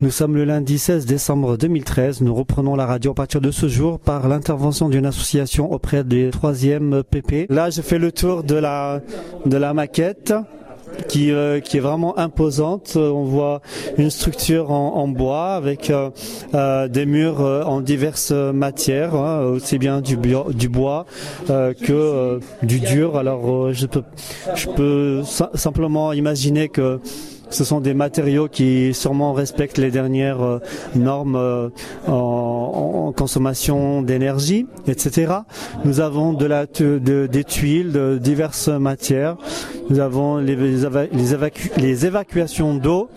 Nous sommes le lundi 16 décembre 2013. Nous reprenons la radio à partir de ce jour par l'intervention d'une association auprès des 3e PP. Là, je fais le tour de la, de la maquette. Qui, euh, qui est vraiment imposante. On voit une structure en, en bois avec euh, euh, des murs euh, en diverses matières, hein, aussi bien du, bio- du bois euh, que du dur. Alors je peux, je peux sim- simplement imaginer que ce sont des matériaux qui sûrement respectent les dernières euh, normes euh, en, consommation d'énergie, etc. Nous avons des tuiles de diverses matières. Nous avons les, les éva- les évacu- les évacuations d'eau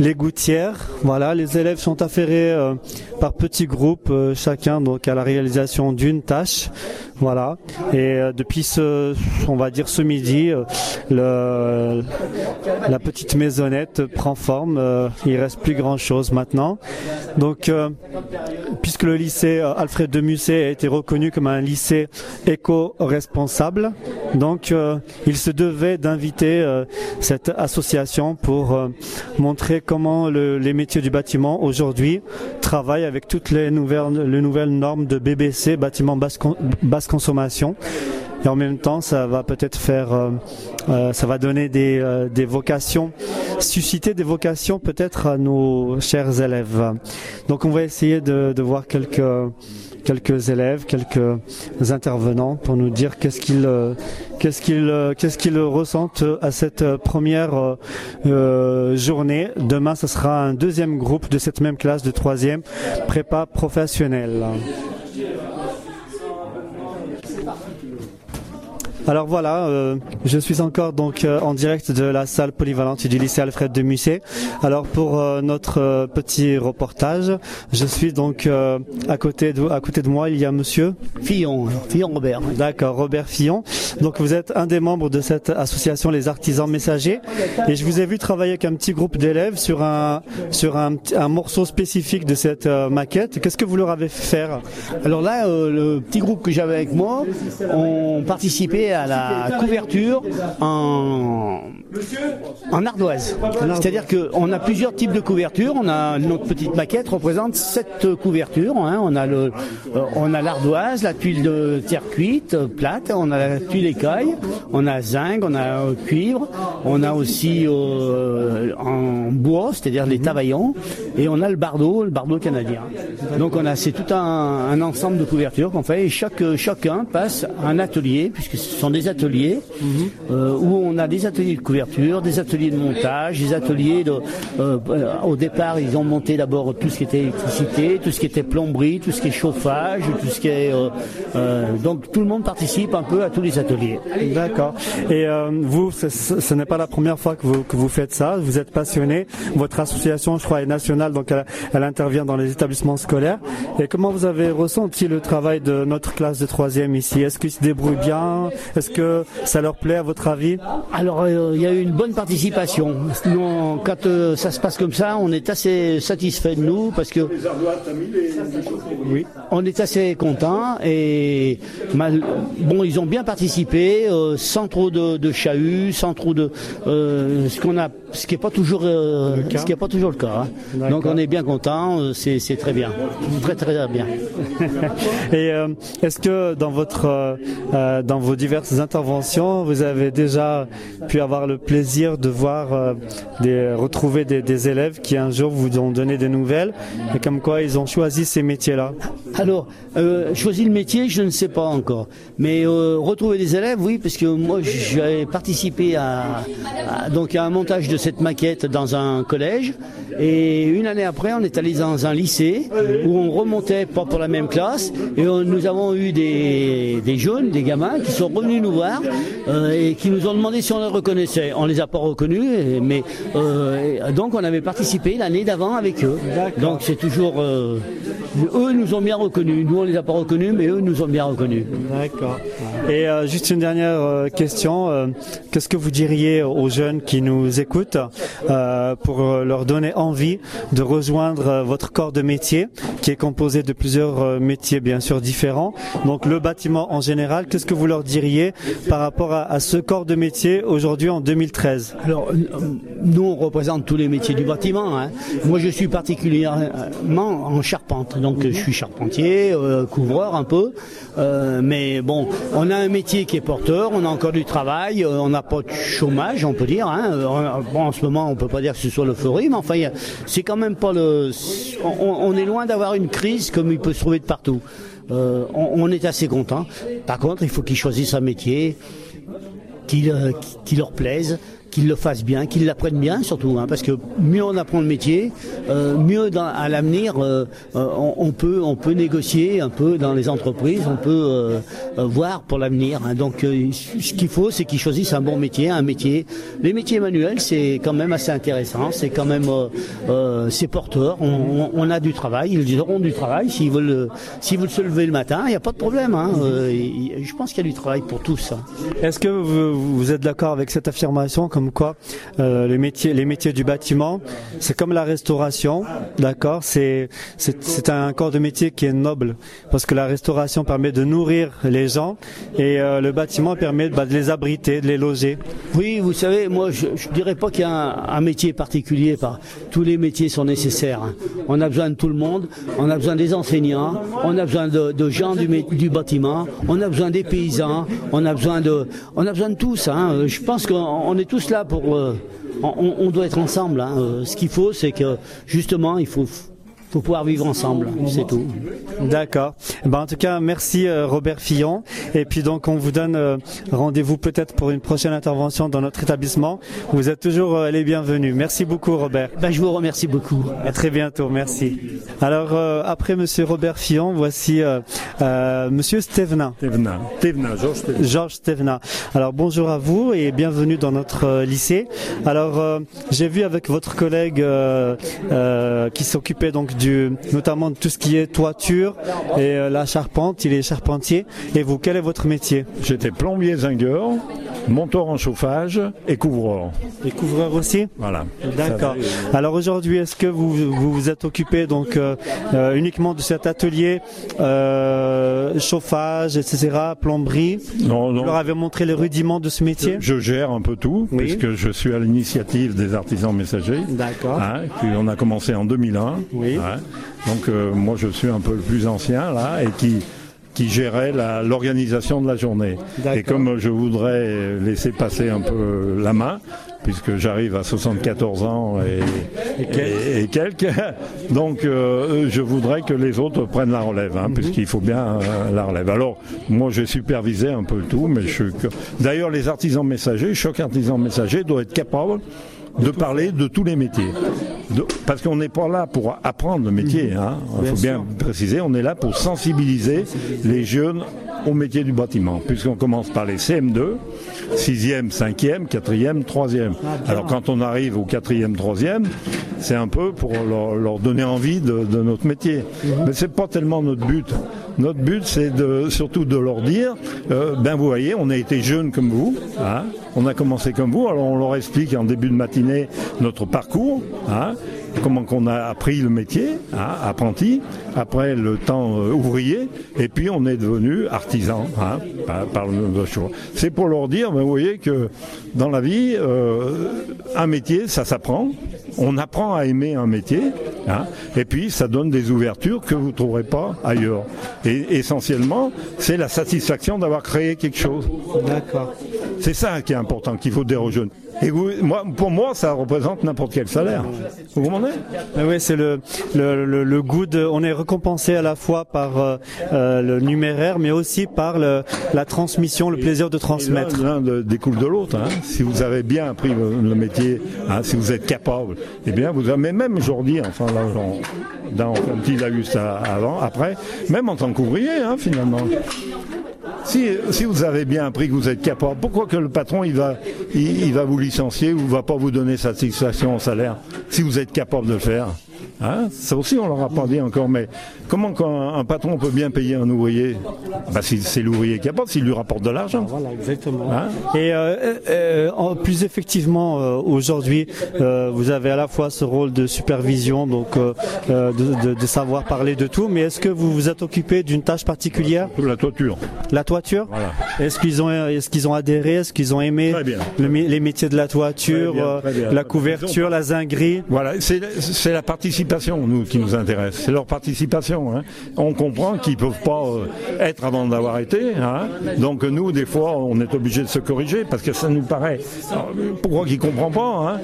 les gouttières. Voilà, les élèves sont affairés euh, par petits groupes, chacun donc à la réalisation d'une tâche. Voilà. Et euh, depuis ce, on va dire ce midi, euh, la petite maisonnette prend forme. Euh, il reste plus grand chose maintenant. Donc, puisque le lycée Alfred de Musset a été reconnu comme un lycée éco-responsable, donc il se devait d'inviter cette association pour montrer comment le- les métiers du bâtiment aujourd'hui travaillent avec toutes les nouvelles, les nouvelles normes de BBC, bâtiment basse, con- basse consommation. Et en même temps, ça va peut-être faire, euh, euh, ça va donner des, euh, des vocations, susciter des vocations peut-être à nos chers élèves. Donc on va essayer de, de voir quelques quelques élèves, quelques intervenants pour nous dire qu'est-ce qu'ils euh, qu'est-ce qu'ils euh, qu'est-ce qu'ils ressentent à cette euh, première journée. Demain, ce sera un deuxième groupe de cette même classe de troisième prépa professionnelle. Alors voilà, euh, je suis encore donc euh, en direct de la salle polyvalente du lycée Alfred de Musset. Alors pour euh, notre euh, petit reportage, je suis donc euh, à côté de à côté de moi, il y a monsieur Fillon, Fillon Robert. D'accord, Robert Fillon. Donc vous êtes un des membres de cette association Les Artisans Messagers et je vous ai vu travailler avec un petit groupe d'élèves sur un sur un, un morceau spécifique de cette euh, maquette. Qu'est-ce que vous leur avez fait faire? Alors là, euh, le petit groupe que j'avais avec moi, on à la couverture en, en ardoise. C'est-à-dire qu'on a plusieurs types de couvertures. On a notre petite maquette représente sept couvertures. hein. On a le, euh, on a l'ardoise, la tuile de terre cuite euh, plate, on a la tuile écaille, on a zinc, on a euh, cuivre, on a aussi en bois, c'est-à-dire les tavaillons, et on a le bardeau, le bardeau canadien. Donc on a c'est tout un, ensemble de couvertures qu'on fait et chaque chacun passe un atelier puisque sont des ateliers euh, où on a des ateliers de couverture, des ateliers de montage, des ateliers de euh, au départ ils ont monté d'abord tout ce qui était électricité, tout ce qui était plomberie, tout ce qui est chauffage, tout ce qui est euh, donc tout le monde participe un peu à tous les ateliers. D'accord. Et vous, ce, n'est pas la première fois que vous, que vous faites ça. Vous êtes passionné. Votre association, je crois, est nationale, donc elle, elle intervient dans les établissements scolaires. Et comment vous avez ressenti le travail de notre classe de troisième ici? Est-ce qu'ils se débrouillent bien? Est-ce que ça leur plaît, à votre avis Alors euh, il y a eu une bonne participation. Nous, quand euh, ça se passe comme ça, on est assez satisfait de nous parce que Oui. on est assez content et mal- bon ils ont bien participé euh, sans trop de, de chahut, sans trop de euh, ce qu'on a, ce qui est pas toujours euh, Le cas. ce qui est pas toujours le cas. hein. Donc on est bien content, c'est c'est très bien, très très bien. Et euh, est-ce que dans votre dans vos diverses interventions, vous avez déjà pu avoir le plaisir de voir euh, des retrouver des, élèves qui un jour vous ont donné des nouvelles et comme quoi ils ont choisi ces métiers-là Alors, euh, choisir le métier, je ne sais pas encore. Mais euh, retrouver des élèves, oui, parce que moi, j'avais participé à, donc à un montage de cette maquette dans un collège. Et une année après, on est allé dans un lycée où on remontait pas pour la même classe. Et on- nous avons eu des, des jeunes, des gamins, qui sont revenus nous voir euh, et qui nous ont demandé si on les reconnaissait. On les a pas reconnus, et- mais euh, et donc on avait participé l'année d'avant avec eux. Donc c'est toujours euh, eux nous ont bien reconnus. Nous, on les a pas reconnus, mais eux nous ont bien reconnus. D'accord. Et juste une dernière question. Qu'est-ce que vous diriez aux jeunes qui nous écoutent pour leur donner envie de rejoindre votre corps de métier, qui est composé de plusieurs métiers bien sûr différents? Donc le bâtiment en général, qu'est-ce que vous leur diriez par rapport à, ce corps de métier aujourd'hui en 2013 Alors, euh, nous, on représente tous les métiers du bâtiment. hein. Moi, je suis particulièrement en charpente. Donc, je suis charpentier, euh, couvreur un peu. Euh, mais bon, on a un métier qui est porteur, on a encore du travail, on n'a pas de chômage, on peut dire. hein. En ce moment, on peut pas dire que ce soit l'euphorie, mais enfin, c'est quand même pas le... On est loin d'avoir une crise comme il peut se trouver de partout. Euh, on, est assez content. Par contre, il faut qu'ils choisissent un métier qui, euh, leur plaise, qu'ils le fassent bien, qu'ils l'apprennent bien surtout, hein, parce que mieux on apprend le métier, euh, mieux dans- à l'avenir euh, euh, on, on peut on peut négocier un peu dans les entreprises, on peut euh, euh, voir pour l'avenir. hein. Donc euh, ce qu'il faut, c'est qu'ils choisissent un bon métier, un métier. Les métiers manuels, c'est quand même assez intéressant, c'est quand même c'est porteur. On, on- on a du travail, ils auront du travail s'ils veulent s'ils veulent se lever le matin, il n'y a pas de problème. hein. Je pense qu'il y a du travail pour tous. hein. Est-ce que vous, vous êtes d'accord avec cette affirmation quoi euh, les métiers les métiers du bâtiment c'est comme la restauration d'accord? C'est c'est un corps de métier qui est noble parce que la restauration permet de nourrir les gens et euh, le bâtiment permet bah, de les abriter de les loger Oui, vous savez, moi je, je dirais pas qu'il y a un, métier particulier. Par, tous les métiers sont nécessaires. hein. On a besoin de tout le monde. On a besoin des enseignants. On a besoin de, gens du, du bâtiment. On a besoin des paysans. On a besoin de, on a besoin de tous. hein. Je pense qu'on on est tous pour. euh, on, on doit être ensemble. hein. Euh, Ce qu'il faut, c'est que justement, il faut, faut pouvoir vivre ensemble. C'est tout. D'accord. Ben, en tout cas, merci euh, Robert Fillon. Et puis donc, on vous donne euh, rendez-vous peut-être pour une prochaine intervention dans notre établissement. Vous êtes toujours euh, les bienvenus. Merci beaucoup Robert. Ben, je vous remercie beaucoup. À très bientôt, merci. Alors euh, après Monsieur Robert Fillon, voici euh, euh, Monsieur Stevenin. Thévenin, Thévenin, Georges Stevenin. Alors bonjour à vous et bienvenue dans notre euh, lycée. Alors euh, j'ai vu avec votre collègue euh, euh, qui s'occupait donc du notamment de tout ce qui est toiture et euh, la charpente, il est charpentier. Et vous, quel est votre métier? J'étais plombier zingueur, monteur en chauffage et couvreur. Et couvreur aussi? Voilà. D'accord. Alors aujourd'hui, est-ce que vous vous, vous êtes occupé donc euh, euh, uniquement de cet atelier euh, chauffage, etc., plomberie? Non, Vous non. leur avez montré les rudiments de ce métier? Je gère un peu tout, Oui. puisque je suis à l'initiative des artisans messagers. D'accord. Hein, on a commencé en 2001. Oui. hein. Donc euh, moi je suis un peu le plus ancien là et qui qui gérait l'organisation de la journée. Et comme je voudrais laisser passer un peu la main, puisque j'arrive à 74 ans et, et- et quelques, donc euh, je voudrais que les autres prennent la relève, hein, puisqu'il faut bien euh, la relève. Alors moi j'ai supervisé un peu tout, mais je suis d'ailleurs les artisans messagers, chaque artisan messager doit être capable de parler de tous les métiers. De- parce qu'on n'est pas là pour apprendre le métier. hein. Il faut bien préciser, on est là pour sensibiliser les jeunes au métier du bâtiment. Puisqu'on commence par les CM2, 6e, 5e, 4e, 3e. Alors quand on arrive au 4e, 3e, c'est un peu pour leur, leur donner envie de, de notre métier. Mais c'est pas tellement notre but. Notre but, c'est de, surtout de leur dire, euh, ben vous voyez, on a été jeunes comme vous, hein, on a commencé comme vous, alors on leur explique en début de matinée notre parcours, hein, comment qu'on a appris le métier, hein, apprenti, après le temps euh, ouvrier, et puis on est devenu artisan hein, par, par le choix. C'est pour leur dire, ben, vous voyez que dans la vie, euh, un métier, ça s'apprend. On apprend à aimer un métier, hein, et puis ça donne des ouvertures que vous ne trouverez pas ailleurs. Et essentiellement, c'est la satisfaction d'avoir créé quelque chose. D'accord. C'est ça qui est important, qu'il faut dire aux jeunes. Et vous, moi, pour moi, ça représente n'importe quel salaire. Vous comprenez? Oui, c'est le, le, le, le goût de. On est récompensé à la fois par euh, euh, le numéraire, mais aussi par le, la transmission, le plaisir de Et transmettre. L'un découle de l'autre. hein. Si vous avez bien appris le, métier, hein, si vous êtes capable, eh bien, vous avez, même aujourd'hui, enfin là, dans, comme il a eu ça avant, après, même en tant qu'ouvrier, hein, finalement. Si, vous avez bien appris que vous êtes capable, pourquoi que le patron il va, il, vous licencier ou va pas vous donner satisfaction au salaire si vous êtes capable de le faire? Hein ça aussi, on leur a pas dit encore. Mais comment quand un patron peut bien payer un ouvrier? Bah, C'est l'ouvrier qui apporte, s'il lui rapporte de l'argent. Voilà, exactement. Hein? Et euh, euh, en, plus effectivement, euh, aujourd'hui, vous avez à la fois ce rôle de supervision, donc de, de, savoir parler de tout, mais est-ce que vous vous êtes occupé d'une tâche particulière? La toiture. La toiture? Voilà. Est-ce qu'ils ont, est-ce qu'ils ont adhéré? Est-ce qu'ils ont aimé les métiers de la toiture, la couverture, la zinguerie? Voilà, c'est la participation nous, qui nous intéresse. C'est leur participation. Hein. On comprend qu'ils peuvent pas être avant d'avoir été. Hein. Donc nous, des fois, on est obligé de se corriger parce que ça nous paraît. pourquoi qu'il comprend pas hein.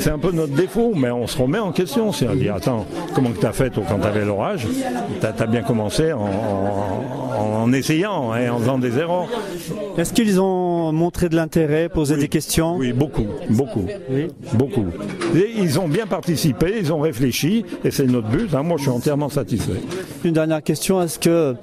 C'est un peu notre défaut, mais on se remet en question. C'est à dire, attends, comment que tu as fait quand tu avais l'orage? Tu as, bien commencé en, essayant, et en faisant des erreurs. Est-ce qu'ils ont montré de l'intérêt, posé des questions? Oui, beaucoup, beaucoup, beaucoup. ils ont bien participé, ils ont réfléchi, et c'est notre but. moi, je suis entièrement satisfait. Une dernière question est-ce que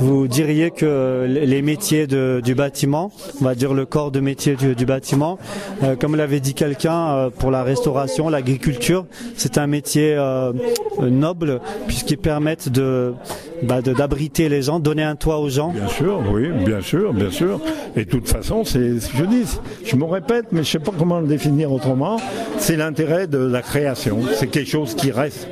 vous diriez que les métiers du bâtiment, on va dire le corps de métier du, bâtiment, euh, comme l'avait dit quelqu'un, euh, pour la restauration, l'agriculture, c'est un métier euh, noble puisqu'ils permettent de bah, d'abriter les gens, donner un toit aux gens? Bien sûr, oui, bien sûr, bien sûr. Et de toute façon, c'est ce que je dis, je me répète, mais je sais pas comment le définir autrement. C'est l'intérêt de la création. C'est quelque chose qui reste.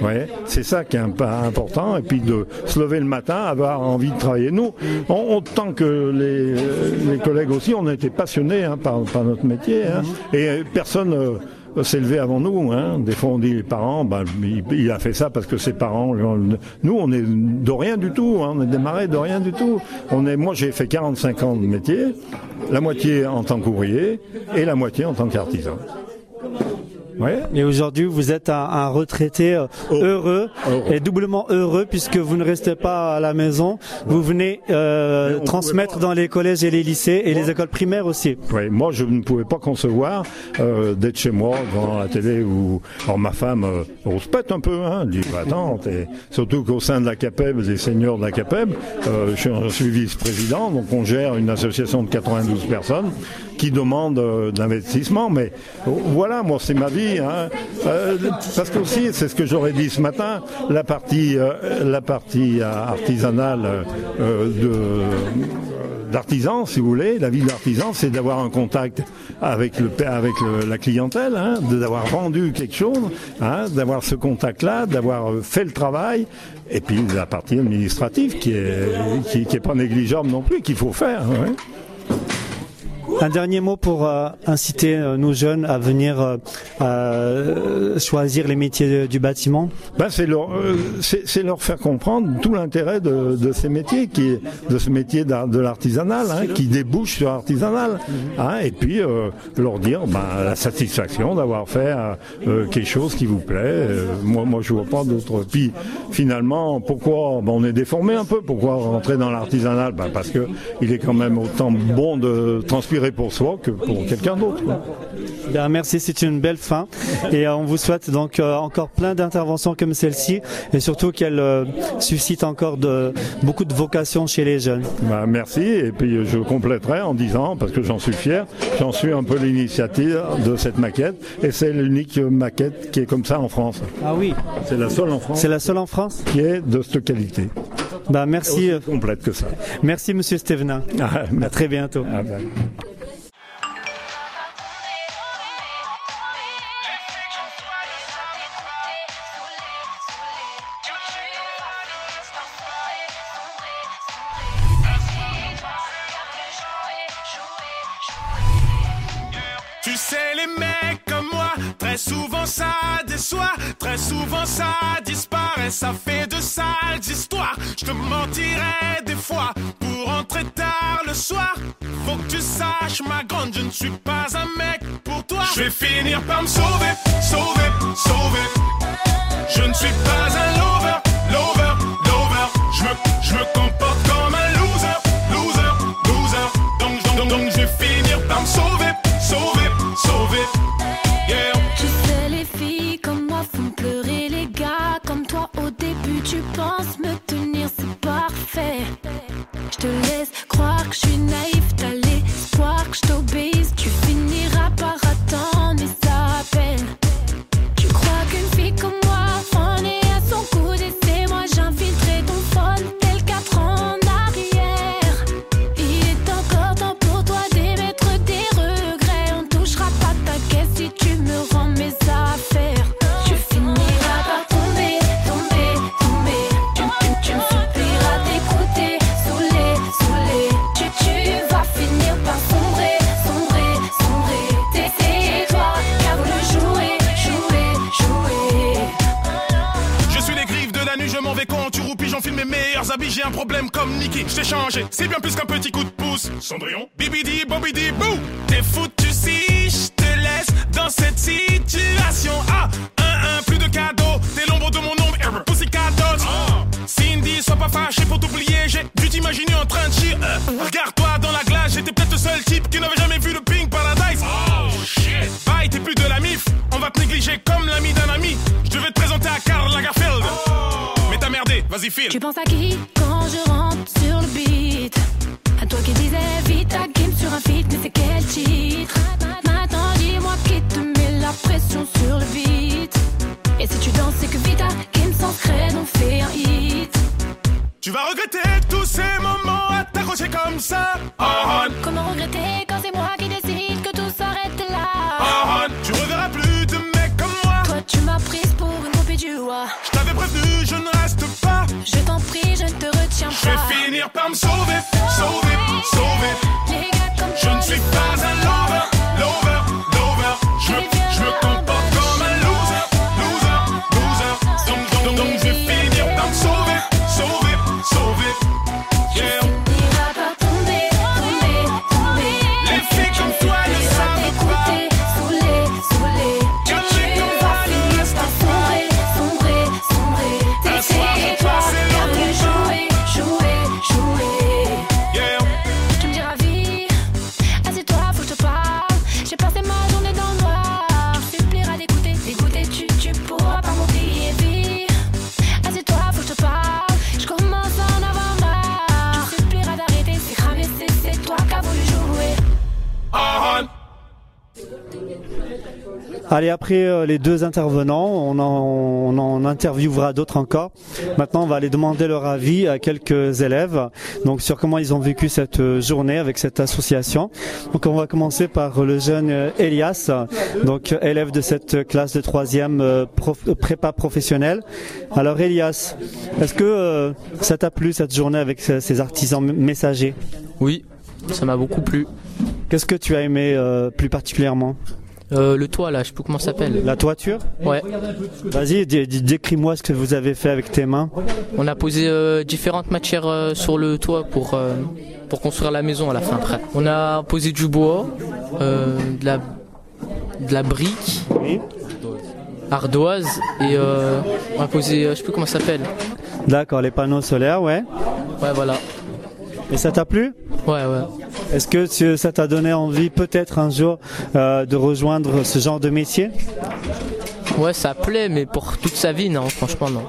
Ouais, c'est ça qui est important. Et puis de se lever le matin, avoir envie de travailler. Nous, autant que les, collègues aussi, on a été passionnés hein, par, notre métier. Hein. Et personne euh, s'est levé avant nous. Hein. Des fois, on dit les parents, ben, il, a fait ça parce que ses parents. Nous, on est de rien du tout. Hein. On est démarré de rien du tout. On est, moi, j'ai fait 45 ans de métier, la moitié en tant qu'ouvrier et la moitié en tant qu'artisan. Et aujourd'hui, vous êtes un, retraité euh, oh. heureux et doublement heureux puisque vous ne restez pas à la maison. Vous venez euh, transmettre dans les collèges et les lycées et les écoles primaires aussi. Oui, moi je ne pouvais pas concevoir euh, d'être chez moi devant la télé où alors ma femme on se pète un peu, hein, dit bah, attends, surtout qu'au sein de la CAPEB, des seigneurs de la CAPEB, je suis vice-président, donc on gère une association de 92 personnes qui demandent de l'investissement, mais voilà, moi c'est ma vie Hein. Euh, parce que aussi, c'est ce que j'aurais dit ce matin, la partie, euh, la partie artisanale euh, de d'artisan, si vous voulez, la vie d'artisan, c'est d'avoir un contact avec le avec la clientèle, hein, d'avoir vendu quelque chose, hein, d'avoir ce contact-là, d'avoir fait le travail, et puis la partie administrative qui est qui, qui pas négligeable non plus, qu'il faut faire. Un dernier mot pour euh, inciter euh, nos jeunes à venir euh, choisir les métiers du bâtiment ben, c'est leur, faire comprendre tout l'intérêt de, ces métiers, qui, de ce métier de l'artisanal, hein, qui débouche sur l'artisanal. Hein, et puis leur dire ben, la satisfaction d'avoir fait quelque chose qui vous plaît. moi, moi, je vois pas d'autre. Puis finalement, pourquoi ben, on est déformé un peu Pourquoi rentrer dans l'artisanal? Ben, Parce que il est quand même autant bon de transpirer pour soi que pour quelqu'un d'autre. Merci, c'est une belle fin. Et euh, on vous souhaite donc euh, encore plein d'interventions comme celle-ci et surtout qu'elle euh, suscite encore de, beaucoup de vocations chez les jeunes. Bah, merci. Et puis je compléterai en disant, parce que j'en suis fier, j'en suis un peu l'initiative de cette maquette et c'est l'unique maquette qui est comme ça en France. Ah oui. C'est la seule en France. C'est la seule en France Qui est de cette qualité. Bah, merci. complète que ça. Merci Monsieur Stevenin. Ah, à très bientôt. Ah, ben. Très souvent ça disparaît, ça fait de sales histoires. Je te mentirais des fois pour entrer tard le soir. Faut que tu saches, ma grande, je ne suis pas un mec pour toi. Je vais finir par me sauver, sauver, sauver. Je ne suis pas un lover, lover, lover. Je me, comporte comme tu penses me tenir, c'est parfait. Je te laisse croire que je suis naïf, t'as un problème comme Nicky. Je t'ai changé, c'est bien plus qu'un petit coup de pouce. Cendrillon, bibidi, bobidi, bou. T'es foutu si je te laisse dans cette situation. Ah, un, un, plus de cadeaux. T'es l'ombre de mon ombre, Pussycat Dolls. Cindy, sois pas fâché pour t'oublier. J'ai dû t'imaginer en train de chier. Euh, Regarde-toi dans la glace, j'étais peut-être le seul type qui n'avait jamais vu le Pink Paradise. Oh shit. Bye, t'es plus de la mif. On va te négliger comme l'ami d'un ami. Vas-y, file. Tu penses à qui quand je rentre sur le beat? À toi qui disais vite ta game sur un feat, mais c'est quel titre? Maintenant dis-moi qui te met la pression sur le beat Et si tu danses, c'est que Vita game sans scred, on fait un hit Tu vas regretter tous ces moments à t'accrocher comme ça. Oh, Comment regretter Je t'en prie, je ne te retiens Je vais pas finir par me sauver, sauver, sauver. Allez, après euh, les deux intervenants, on en, on en interviewera d'autres encore. Maintenant, on va aller demander leur avis à quelques élèves, donc sur comment ils ont vécu cette euh, journée avec cette association. Donc, on va commencer par le jeune euh, Elias, donc élève de cette classe de troisième prof- prépa professionnelle. Alors, Elias, est-ce que ça t'a plu cette journée avec ces artisans messagers? Oui, ça m'a beaucoup plu. Qu'est-ce que tu as aimé euh, plus particulièrement? Euh, le toit là, je sais plus comment ça s'appelle. La toiture Ouais. Vas-y, dé- dé- décris-moi ce que vous avez fait avec tes mains. On a posé euh, différentes matières euh, sur le toit pour pour construire la maison à la fin après. On a posé du bois, de la de la brique, Oui. ardoise et on a posé, je sais plus comment ça s'appelle. D'accord, les panneaux solaires, ouais. Ouais voilà. Et ça t'a plu? Ouais ouais. Est-ce que tu- ça t'a donné envie peut-être un jour euh, de rejoindre ce genre de métier? Ouais ça plaît mais pour toute sa vie non franchement non.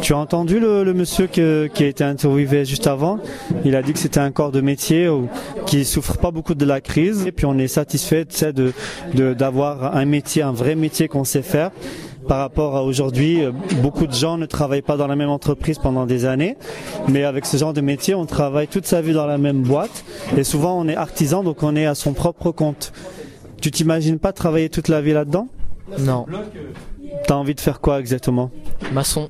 Tu as entendu le, le monsieur que- qui a été interviewé juste avant? Il a dit que c'était un corps de métier où, qui souffre pas beaucoup de la crise et puis on est satisfait de de- d'avoir un métier, un vrai métier qu'on sait faire. Par rapport à aujourd'hui, euh, beaucoup de gens ne travaillent pas dans la même entreprise pendant des années, mais avec ce genre de métier, on travaille toute sa vie dans la même boîte et souvent on est artisan, donc on est à son propre compte. Tu t'imagines pas travailler toute la vie là-dedans? Non. T'as envie de faire quoi exactement? Maçon.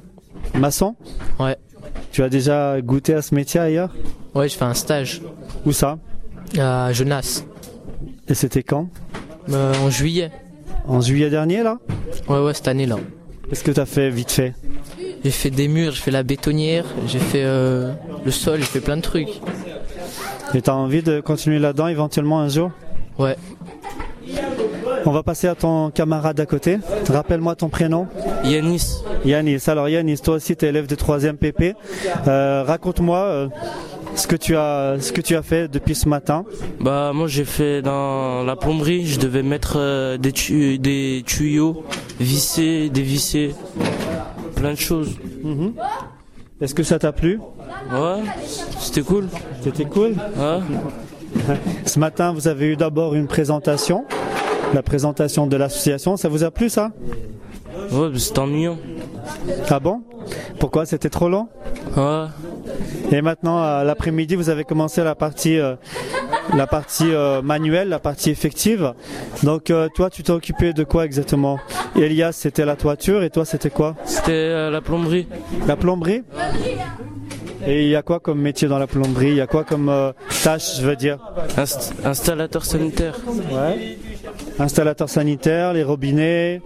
Maçon? Ouais. Tu as déjà goûté à ce métier ailleurs? Ouais je fais un stage Où ça? À Genasse Et c'était quand? Euh, en juillet. En juillet dernier là Ouais ouais cette année là. Qu'est-ce que tu as fait vite fait J'ai fait des murs, j'ai fait la bétonnière, j'ai fait euh, le sol, j'ai fait plein de trucs. Et t'as envie de continuer là-dedans éventuellement un jour Ouais. On va passer à ton camarade à côté. Rappelle-moi ton prénom. Yanis, Yanis. Alors Yanis, toi aussi tu es élève de 3e PP. Euh, Raconte-moi euh, ce que tu as ce que tu as fait depuis ce matin. bah moi j'ai fait dans la plomberie, je devais mettre euh, des, tu- des tuyaux, visser, dévisser, plein de choses. Est-ce que ça t'a plu? Ouais, c'était cool. C'était cool? Ouais. Ce matin, vous avez eu d'abord une présentation, la présentation de l'association. Ça vous a plu ça? Ouais, c'était ennuyant. Ah bon? Pourquoi? C'était trop long Ouais. Et maintenant, à l'après-midi, vous avez commencé la partie, euh, la partie euh, manuelle, la partie effective. Donc, euh, toi, tu t'es occupé de quoi exactement? Elias, c'était la toiture, et toi, c'était quoi? C'était la plomberie. La plomberie? Et il y a quoi comme métier dans la plomberie? Il y a quoi comme tâche, je veux dire? Inst- installateur sanitaire. Ouais. Installateur sanitaire, les robinets.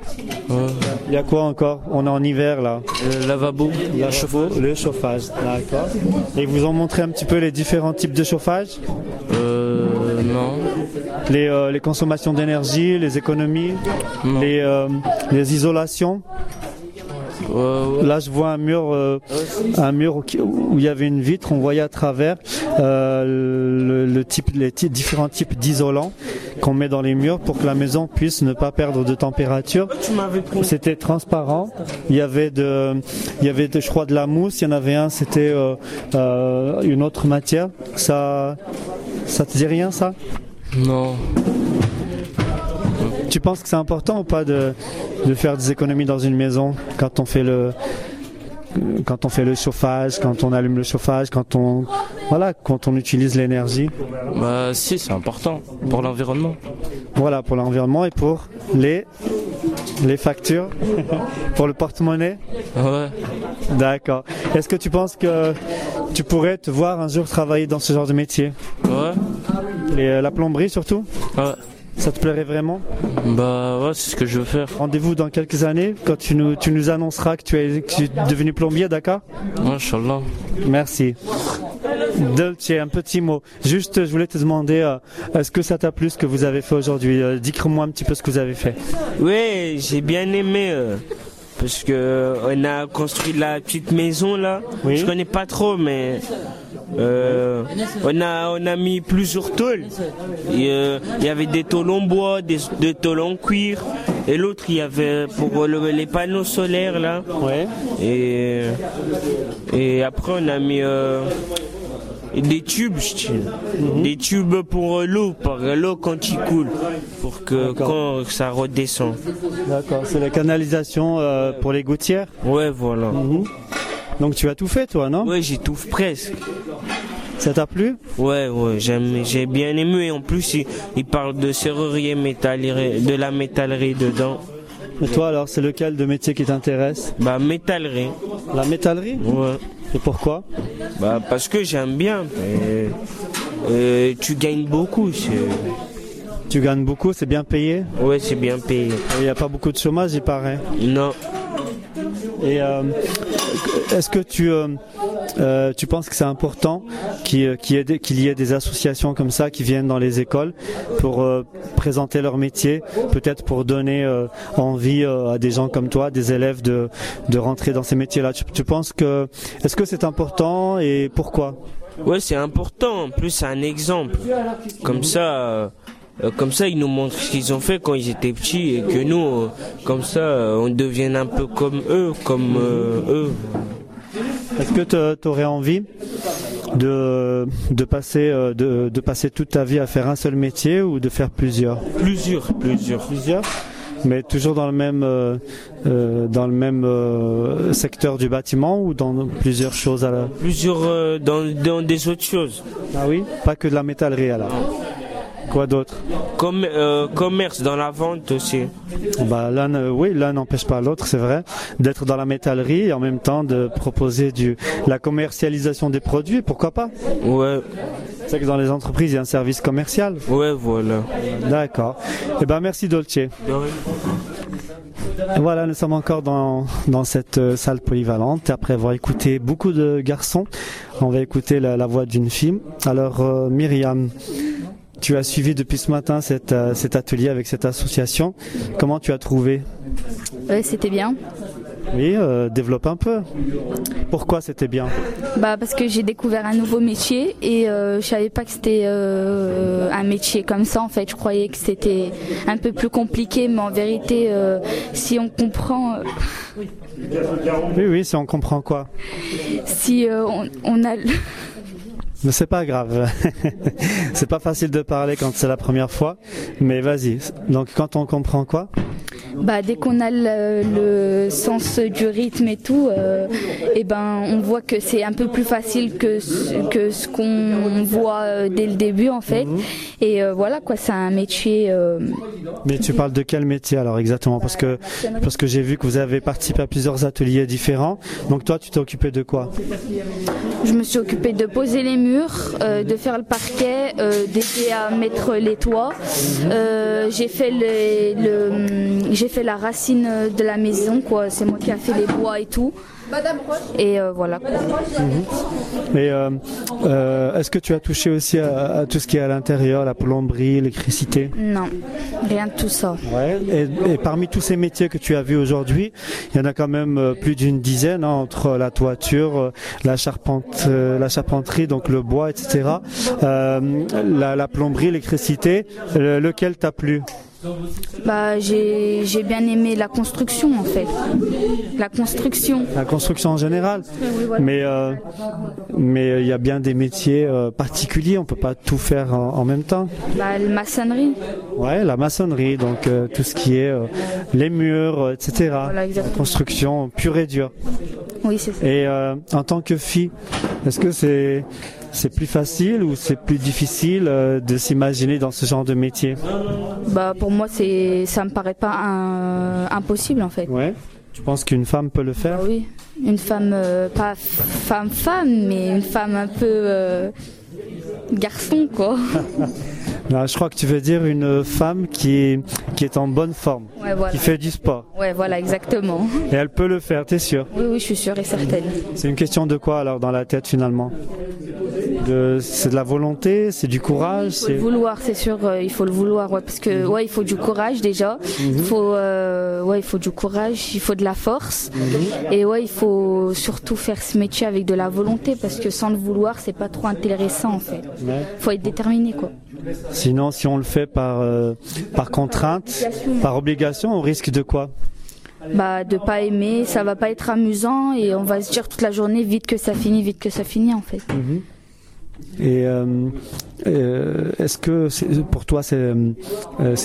Il y a quoi encore On est en hiver là. Le lavabo, Le chauffage. Le chauffage, d'accord. Et vous ont montré un petit peu les différents types de chauffage Euh, non. les, euh, les consommations d'énergie, les économies, Non. les, euh, les isolations. Ouais, ouais. Là, je vois un mur, euh, un mur où il y avait une vitre. On voyait à travers euh, le, le type, les différents types d'isolants qu'on met dans les murs pour que la maison puisse ne pas perdre de température. C'était transparent. Il y avait de, il y avait de, je crois de la mousse. Il y en avait un, c'était euh, euh, une autre matière. Ça, ça te dit rien ça? Non. Tu penses que c'est important ou pas de, de faire des économies dans une maison quand on fait le quand on fait le chauffage, quand on allume le chauffage, quand on voilà, quand on utilise l'énergie? Bah si, c'est important pour l'environnement. Voilà pour l'environnement et pour les les factures, pour le porte-monnaie? Ouais. D'accord. Est-ce que tu penses que tu pourrais te voir un jour travailler dans ce genre de métier? Ouais. Et euh, la plomberie surtout? Ouais. Ça te plairait vraiment Bah ouais, c'est ce que je veux faire. Rendez-vous dans quelques années quand tu nous, tu nous annonceras que tu es, que tu es devenu plombier, d'accord Inch'Allah. Merci. Dolce, un petit mot. Juste, je voulais te demander, euh, est-ce que ça t'a plu ce que vous avez fait aujourd'hui? Euh, Dites-moi un petit peu ce que vous avez fait. Ouais, j'ai bien aimé. euh, parce que on a construit la petite maison là. Oui. Je connais pas trop, mais euh, on a on a mis plusieurs tôles. Euh, Il y avait des tôles en bois, des, des tôles en cuir, et l'autre il y avait pour le- les panneaux solaires là. Ouais. Et et après on a mis euh, des tubes, je tiens. des tubes pour l'eau, pour l'eau quand il coule, pour que quand ça redescend. D'accord. C'est la canalisation euh, pour les gouttières? Ouais, voilà. Donc tu as tout fait, toi, non Ouais, j'ai tout presque. Ça t'a plu Ouais, ouais, j'aime, j'ai bien aimé. Et en plus, il, il parle de serrurier métallerie, de la métallerie dedans. Et toi, alors, c'est lequel de métier qui t'intéresse Bah, métallerie. La métallerie Ouais. Et pourquoi Bah, parce que j'aime bien. Et, tu gagnes beaucoup. Tu gagnes beaucoup, c'est bien payé Ouais, c'est bien payé. Il n'y a pas beaucoup de chômage, il paraît. Non. Et euh, est-ce que tu, euh, euh, tu penses que c'est important qu'il y ait- qu'il y, ait des- associations comme ça qui viennent dans les écoles pour euh, présenter leur métier, peut-être pour donner euh, envie euh, à des gens comme toi, des élèves, de, rentrer dans ces métiers-là? Tu, penses que est-ce que c'est important et pourquoi? Ouais, c'est important. Plus, c'est un exemple. Comme ça, euh, euh, comme ça, ils nous montrent ce qu'ils ont fait quand ils étaient petits et que nous, euh, comme ça, euh, on devienne un peu comme eux, comme euh, eux. Est-ce que tu aurais envie de, de, passer, euh, de, de passer toute ta vie à faire un seul métier ou de faire plusieurs? Plusieurs, plusieurs. Plusieurs mais toujours dans le même euh, euh, dans le même euh, secteur du bâtiment ou dans plusieurs choses à la... Plusieurs euh, dans, dans des autres choses. Ah oui? Pas que de la métallerie alors. Quoi d'autre Comme euh, commerce dans la vente aussi. bah, l'un, euh, oui, l'un n'empêche pas l'autre, c'est vrai, d'être dans la métallerie et en même temps de proposer du, la commercialisation des produits, pourquoi pas? Ouais, C'est que dans les entreprises, il y a un service commercial. ouais, voilà. D'accord. Eh ben, merci Dolce. Voilà, nous sommes encore dans, dans cette euh, salle polyvalente. Après avoir écouté beaucoup de garçons, on va écouter la, la voix d'une fille. Alors, euh, Myriam, tu as suivi depuis ce matin euh, cet atelier avec cette association. Comment tu as trouvé c'était bien. Oui, euh, développe un peu. Pourquoi c'était bien Bah parce que j'ai découvert un nouveau métier et euh, je savais pas que c'était euh, un métier comme ça en fait. Je croyais que c'était un peu plus compliqué, mais en vérité, si on comprend, Oui, oui, si on comprend quoi. si on, on a, Mais c'est pas grave. c'est pas facile de parler quand c'est la première fois. Mais vas-y. Donc quand on comprend quoi? Bah dès qu'on a le, le sens du rythme et tout, euh, et ben on voit que c'est un peu plus facile que ce, que ce qu'on voit euh, dès le début en fait. Et euh, voilà quoi, c'est un métier. euh, Mais tu parles de quel métier alors exactement? Parce que parce que j'ai vu que vous avez participé à plusieurs ateliers différents. Donc toi, tu t'es occupé de quoi? Je me suis occupée de poser les euh, de faire le parquet, euh, d'aider à mettre les toits. Euh, j'ai fait la racine de la maison, quoi. C'est moi qui a fait les bois et tout. Et euh, voilà. Et euh, euh, est-ce que tu as touché aussi à, à tout ce qui est à l'intérieur, la plomberie, l'électricité? Non, rien de tout ça. Ouais. Et, et parmi tous ces métiers que tu as vus aujourd'hui, il y en a quand même euh, plus d'une dizaine hein, entre la toiture, euh, la charpente, euh, la charpenterie, donc le bois, etc. Euh, la, la plomberie, l'électricité. le- lequel t'a plu? Bah, j'ai bien aimé la construction en fait. La construction. La construction en général. Mais euh, mais euh, il y a bien des métiers euh, particuliers. On peut pas tout faire en, en même temps. Bah, la maçonnerie. Ouais, la maçonnerie, donc euh, tout ce qui est les murs, etc. Voilà. La construction pure et dure. Oui, c'est ça. Et en tant que fille, est-ce que c'est c'est plus facile ou c'est plus difficile euh, de s'imaginer dans ce genre de métier? Bah, pour moi, c'est ça me paraît pas un- impossible en fait. Ouais. Tu penses qu'une femme peut le faire? Bah oui, une femme, euh, pas femme femme, mais une femme un peu euh, garçon quoi. Non, Je crois que tu veux dire une femme qui est, qui est en bonne forme, Ouais, voilà. qui fait du sport. Ouais, voilà, exactement. Et elle peut le faire, t'es sûr Oui, oui, je suis sûre et certaine. C'est une question de quoi alors dans la tête finalement? C'est de la volonté, c'est du courage, Il faut le vouloir, c'est sûr, euh, il faut le vouloir, ouais, parce que ouais, il faut du courage déjà. Il faut, euh, ouais, il faut du courage, il faut de la force, et ouais, il faut surtout faire ce métier avec de la volonté, parce que sans le vouloir, c'est pas trop intéressant en fait. Ouais. Faut être déterminé quoi. Sinon, si on le fait par, euh, par contrainte, par obligation, on risque de quoi? Bah, de pas aimer, ça va pas être amusant, et on va se dire toute la journée vite que ça finit, vite que ça finit en fait. Euh, euh, est-ce que pour toi c'est euh,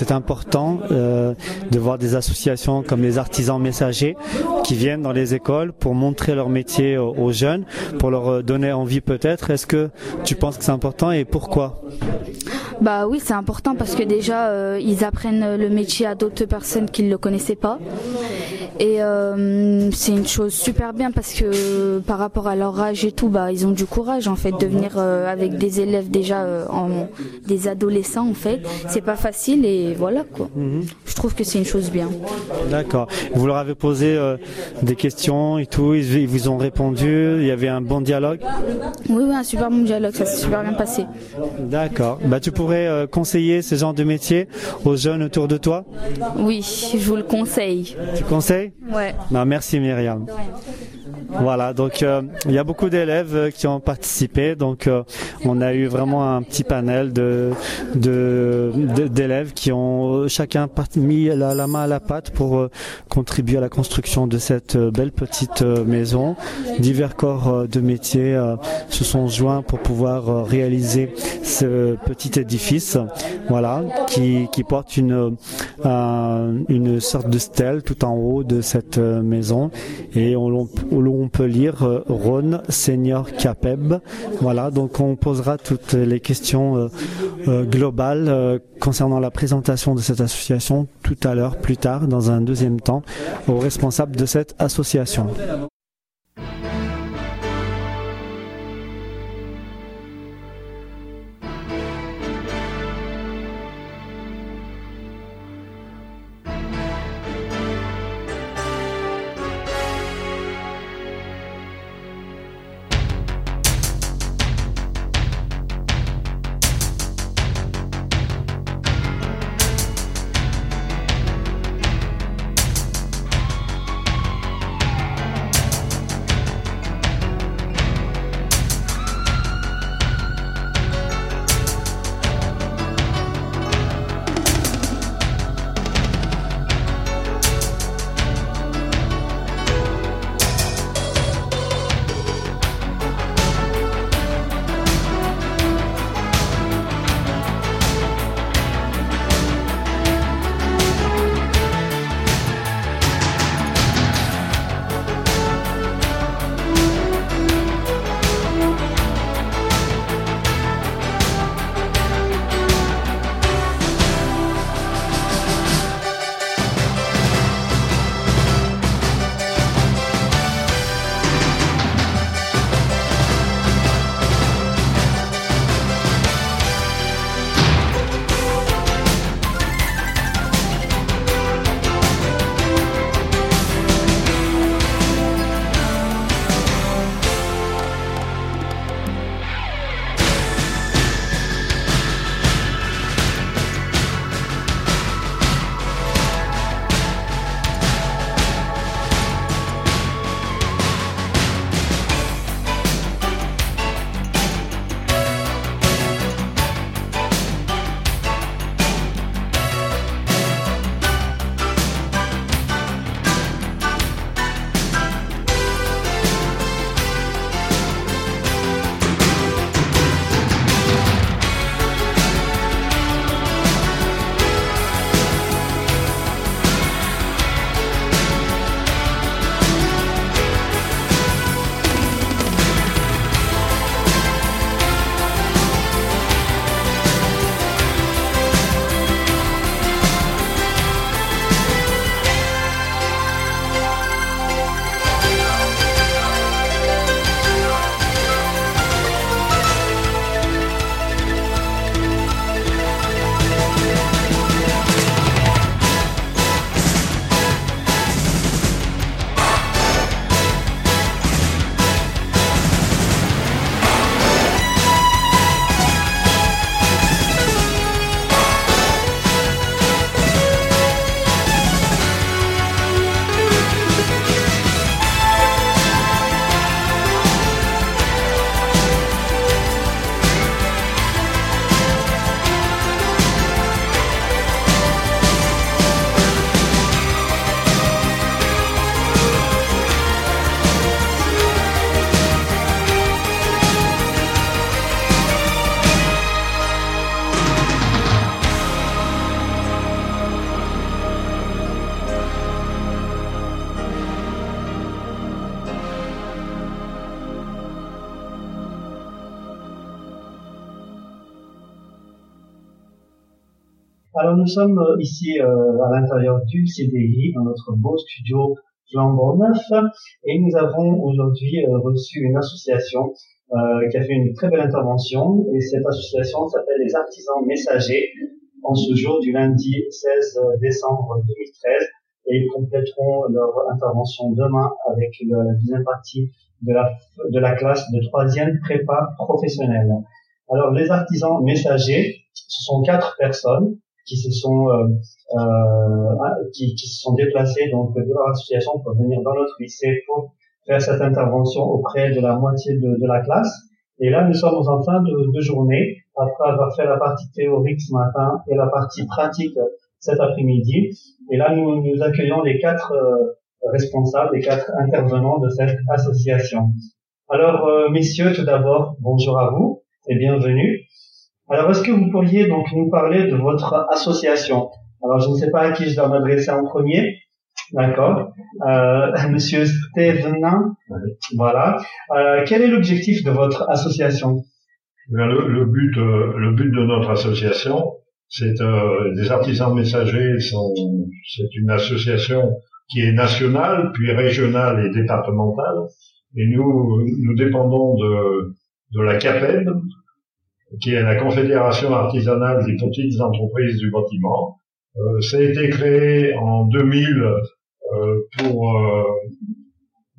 important euh, de voir des associations comme les artisans messagers qui viennent dans les écoles pour montrer leur métier aux, jeunes, pour leur euh, donner envie peut-être? Est-ce que tu penses que c'est important et pourquoi? Bah oui, c'est important parce que déjà euh, ils apprennent le métier à d'autres personnes qui ne le connaissaient pas. Et euh, c'est une chose super bien parce que par rapport à leur âge et tout, bah ils ont du courage en fait de venir euh, avec des élèves déjà euh, en des adolescents en fait. C'est pas facile et voilà quoi. Je trouve que c'est une chose bien. D'accord. Vous leur avez posé euh, des questions et tout, ils, vous ont répondu, il y avait un bon dialogue? Oui, oui, un super bon dialogue, ça s'est super bien passé. D'accord. Bah, tu pourrais euh, conseiller ce genre de métier aux jeunes autour de toi? Oui, je vous le conseille. Tu conseilles? Ouais. Non, merci Myriam. Voilà, donc euh, il y a beaucoup d'élèves euh, qui ont participé, donc euh, on a eu vraiment un petit panel d'élèves qui ont chacun mis la, main à la pâte pour euh, contribuer à la construction de cette euh, belle petite euh, maison. Divers corps de métier euh, se sont joints pour pouvoir réaliser ce petit édifice, voilà, qui, porte une une sorte de stèle tout en haut de cette maison et on, l'on- où l'on peut lire Rhône Senior Capeb. Voilà, donc on posera toutes les questions euh, euh, globales euh, concernant la présentation de cette association tout à l'heure, plus tard, dans un deuxième temps, aux responsables de cette association. Nous sommes euh, ici euh, à l'intérieur du CDI, dans notre beau studio flambant neuf, et nous avons aujourd'hui euh, reçu une association qui a fait une très belle intervention, et cette association s'appelle les Artisans Messagers, en ce jour du lundi 16 décembre 2013, et ils compléteront leur intervention demain avec la deuxième partie de la, de la classe de troisième prépa professionnelle. Alors les artisans messagers, ce sont quatre personnes qui se sont euh, euh, qui, qui, se sont déplacés donc de leur association pour venir dans notre lycée pour faire cette intervention auprès de la moitié de, de la classe. Et là, nous sommes en fin de, de, journée, après avoir fait la partie théorique ce matin et la partie pratique cet après-midi. Et là, nous, nous accueillons les quatre euh, responsables, les quatre intervenants de cette association. Alors, euh, messieurs, tout d'abord, bonjour à vous et bienvenue. Alors, est-ce que vous pourriez donc nous parler de votre association? Alors, je ne sais pas à qui je dois m'adresser en premier. D'accord. Euh, Monsieur Stevenin. Voilà. Euh, quel est l'objectif de votre association? Le, le, but, euh, le but de notre association, c'est euh, des artisans messagers. C'est une association qui est nationale, puis régionale et départementale. Et nous, nous dépendons de, de la CAPEB, qui est la Confédération artisanale des petites entreprises du bâtiment. Euh, ça a été créé en 2000 euh, pour... Euh,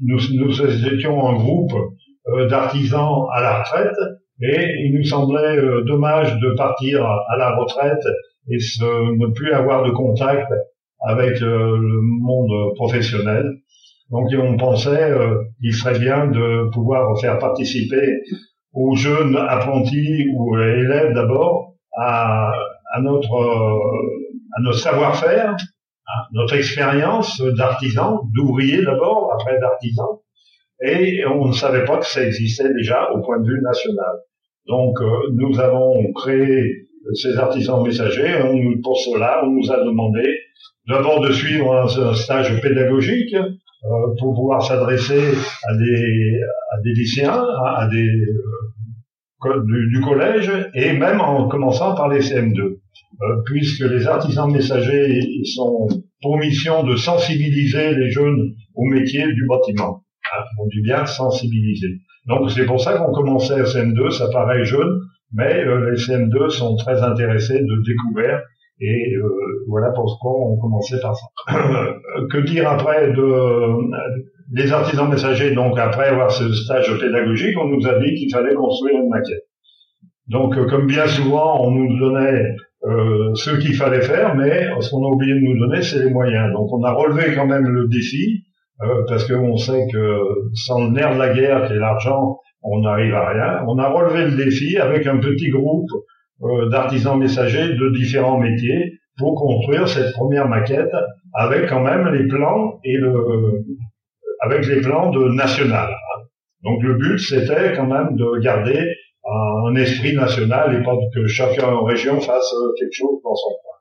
nous, nous étions un groupe euh, d'artisans à la retraite et il nous semblait euh, dommage de partir à la retraite et ne plus avoir de contact avec le monde professionnel. Donc on pensait qu'il serait bien de pouvoir faire participer aux jeunes apprentis ou élèves d'abord à, à, notre à notre savoir-faire, à notre expérience d'artisan, d'ouvrier d'abord, après d'artisan, et on ne savait pas que ça existait déjà au point de vue national. Donc euh, nous avons créé ces artisans messagers. Pour cela, on nous a demandé d'abord de suivre un, stage pédagogique euh, pour pouvoir s'adresser à des, à des lycéens, à, des euh, du, du, collège et même en commençant par les CM2, euh, puisque les artisans messagers sont pour mission de sensibiliser les jeunes au métier du bâtiment. Hein, on dit bien sensibiliser. Donc c'est pour ça qu'on commençait à CM2, ça paraît jeune, mais euh, les CM2 sont très intéressés de découverte et euh, voilà pourquoi on commençait par ça. que dire après de les artisans messagers Donc après avoir ce stage pédagogique, on nous a dit qu'il fallait construire une maquette. Donc euh, comme bien souvent, on nous donnait euh, ce qu'il fallait faire, mais ce qu'on a oublié de nous donner, c'est les moyens. Donc on a relevé quand même le défi, euh, parce qu'on sait que sans le nerf de la guerre qui est l'argent, on n'arrive à rien. On a relevé le défi avec un petit groupe euh, d'artisans messagers de différents métiers pour construire cette première maquette avec quand même les plans et le avec les plans de national. Donc le but c'était quand même de garder un esprit national et pas que chacun en région fasse quelque chose dans son coin.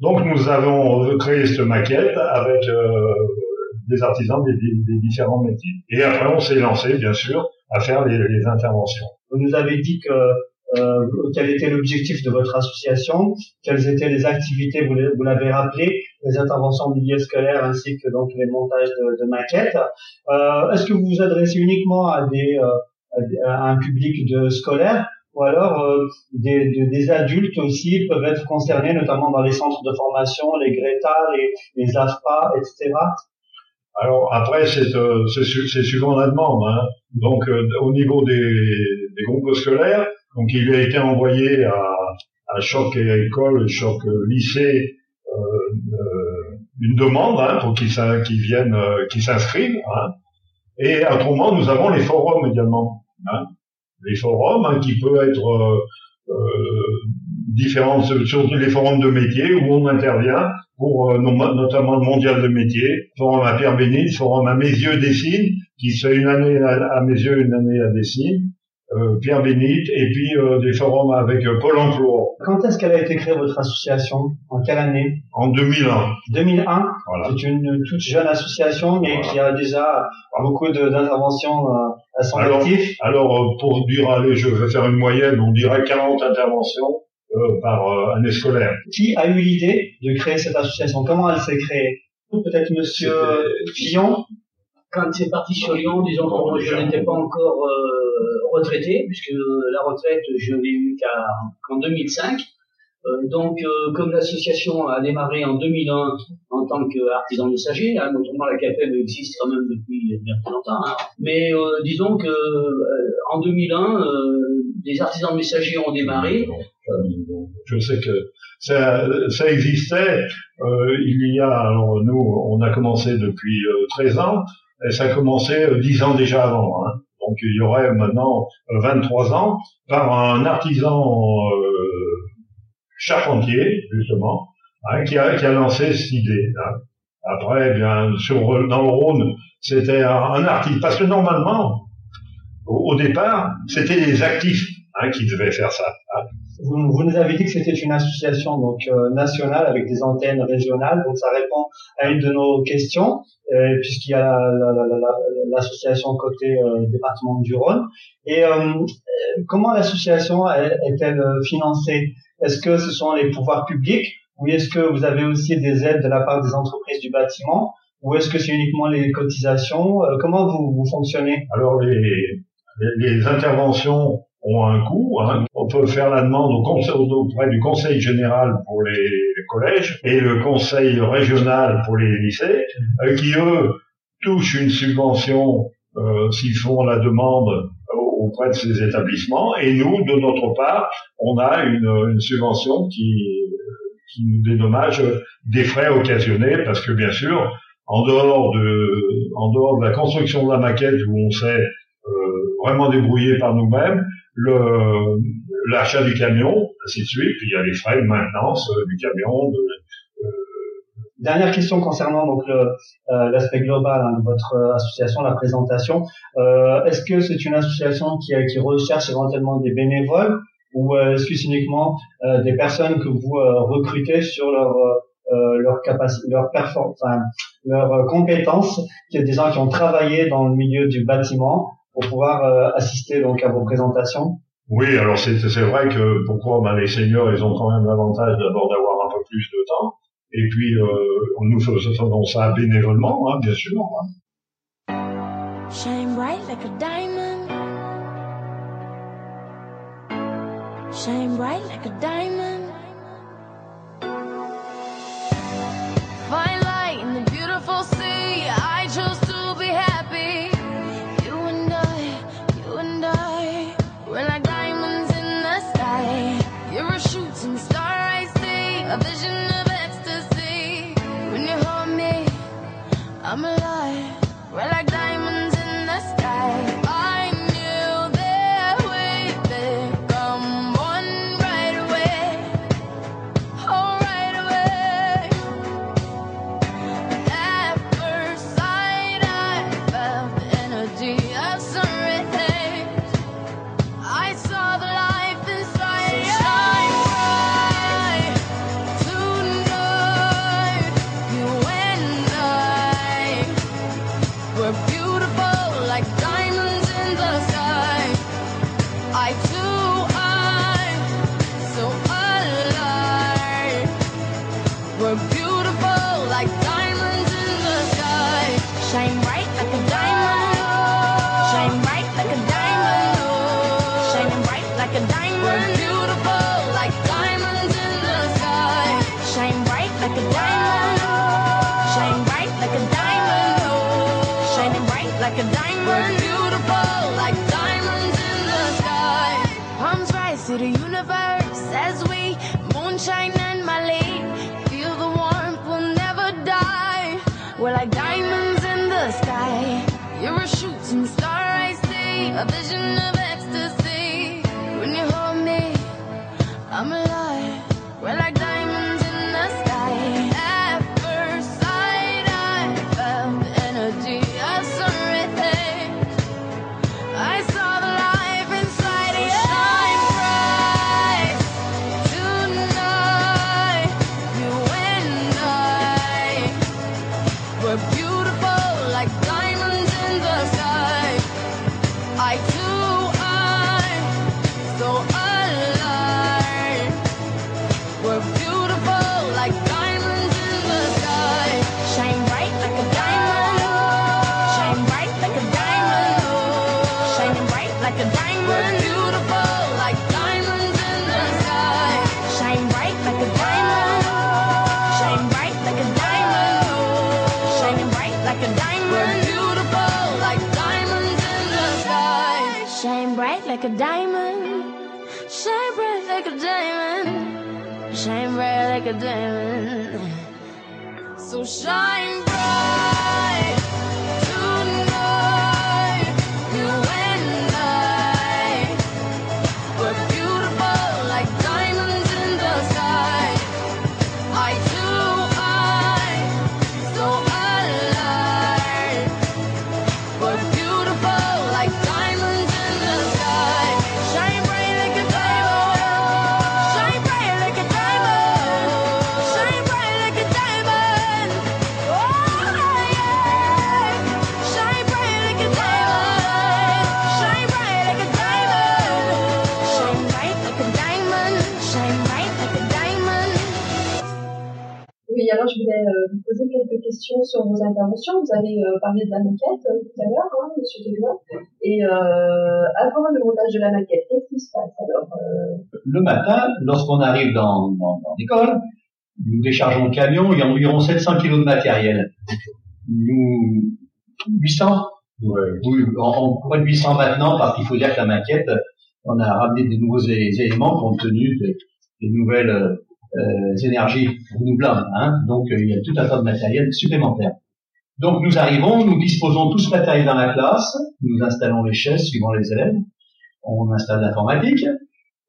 Donc nous avons créé cette maquette avec euh, des artisans des, différents métiers. Et après on s'est lancé bien sûr à faire les interventions. Vous nous avez dit que euh, quel était l'objectif de votre association, quelles étaient les activités, vous l'avez rappelé, les interventions au milieu scolaire ainsi que donc les montages de, maquettes. Euh, Est-ce que vous vous adressez uniquement à des euh, à un public de scolaire ou alors euh, des, de, des, adultes aussi peuvent être concernés, notamment dans les centres de formation, les Greta, les, les AFPA, etc. Alors après, c'est euh, suivant la demande. Hein. Donc euh, au niveau des, des, groupes scolaires, donc il a été envoyé à, à Choc École, Choc Lycée, euh, une demande hein, pour qu'ils qu viennent, qu'ils s'inscrivent. Hein. Et autrement, nous avons les forums également. Hein. Les forums hein, qui peuvent être différents, surtout les forums de métiers où on intervient pour euh, notamment le mondial de métier, forum à Pierre Bénit, forum à mes yeux Dessine, qui fait une année à, mes yeux, une année à Dessine, euh, Pierre Bénit, et puis euh, des forums avec euh, Pôle emploi. Quand est-ce qu'elle a été créée votre association? En quelle année? En 2001. 2001 voilà. C'est une toute jeune association, mais voilà. qui a déjà beaucoup d'interventions à son alors, actif. Alors, pour dire, allez, je vais faire une moyenne, on dirait 40 interventions euh, par euh, année scolaire. Qui a eu l'idée de créer cette association? Comment elle s'est créée? Peut-être Monsieur Fillon? Quand c'est parti sur Lyon, disons que je n'étais pas encore euh, retraité, puisque la retraite, je l'ai eue qu'en 2005. Euh, donc, euh, comme l'association a démarré en 2001 en tant qu'artisan messager, hein, notamment la CAPEB existe quand même depuis bien plus longtemps, hein. mais euh, disons que euh, en 2001, euh, des artisans messagers ont démarré. Je sais que ça, ça existait. Euh, il y a, alors nous, on a commencé depuis euh, 13 ans, et ça a commencé euh, 10 ans déjà avant. Hein. Donc il y aurait maintenant euh, 23 ans par un artisan euh, charpentier, justement, hein, qui, a, qui a lancé cette idée. hein. Après, eh bien, sur, dans le Rhône, c'était un, un artiste. Parce que normalement, au, au départ, c'était les actifs hein, qui devaient faire ça. hein. Vous, vous nous avez dit que c'était une association donc euh, nationale avec des antennes régionales, donc ça répond à une de nos questions, euh, puisqu'il y a la- la- la- la- l'association côté euh, département du Rhône. Et euh, comment l'association est- est-elle euh, financée? Est-ce que ce sont les pouvoirs publics ou est-ce que vous avez aussi des aides de la part des entreprises du bâtiment? Ou est-ce que c'est uniquement les cotisations? Euh, Comment vous, vous fonctionnez? Alors les, les, les interventions ont un coût. hein. On peut faire la demande au conseil, auprès du Conseil général pour les, collèges et le Conseil régional pour les lycées, euh, qui eux touchent une subvention euh, s'ils font la demande au- auprès de ces établissements. Et nous, de notre part, on a une, une subvention qui, qui nous dédommage des frais occasionnés, parce que bien sûr, en dehors de, en dehors de la construction de la maquette où on s'est euh, vraiment débrouillé par nous-mêmes, le, l'achat du camion, ainsi de suite, puis il y a les frais de maintenance euh, du camion, de, Dernière question concernant donc euh, l'aspect global hein, de votre euh, association, la présentation. Euh, est-ce que c'est une association qui, qui recherche éventuellement des bénévoles ou euh, est-ce que c'est uniquement euh, des personnes que vous euh, recrutez sur leur euh, leur capacité, leur performance, enfin, leurs euh, compétences, a des gens qui ont travaillé dans le milieu du bâtiment pour pouvoir euh, assister donc à vos présentations? Oui, alors c'est, c'est vrai que pourquoi ben, les seniors, ils ont quand même l'avantage d'abord d'avoir un peu plus de temps. Et puis, euh, nous faisons ça bénévolement, hein, bien sûr. hein. Shine bright like a diamond. Shine bright like a diamond. To the universe as we moonshine and Malay. Feel the warmth, we'll never die. We're like diamonds in the sky. You're a shooting star I see, a vision of Oui, alors je voulais euh, vous poser quelques questions sur vos interventions. Vous avez euh, parlé de la maquette euh, tout à l'heure, hein, Monsieur Delois. Et avant le montage de la maquette, qu'est-ce qui se passe alors Le matin, lorsqu'on arrive dans, dans, l'école, nous déchargeons le camion, il y a environ 700 kilos de matériel. Nous, 800 Oui, on, pourrait être 800 maintenant parce qu'il faut dire que la maquette, on a ramené des nouveaux éléments compte tenu des, nouvelles énergies renouvelables. Hein. Donc euh, il y a tout un tas de matériel supplémentaire. Donc nous arrivons, nous disposons tout ce matériel dans la classe, nous installons les chaises suivant les élèves, on installe l'informatique,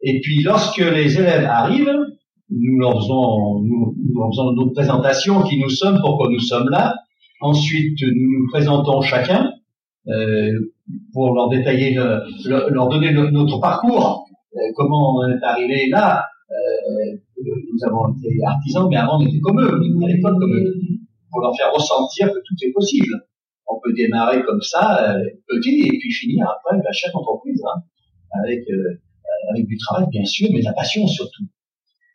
et puis lorsque les élèves arrivent, nous leur faisons, nous, leur faisons notre présentation, qui nous sommes, pourquoi nous sommes là. Ensuite, nous nous présentons chacun euh, pour leur détailler, le- le- leur donner notre parcours, euh, comment on est arrivé là. Euh, nous avons été artisans, mais avant on était comme eux, à l'école comme eux, pour leur faire ressentir que tout est possible. On peut démarrer comme ça, euh, petit, et puis finir après à chaque entreprise, hein, avec euh, avec du travail bien sûr, mais de la passion surtout.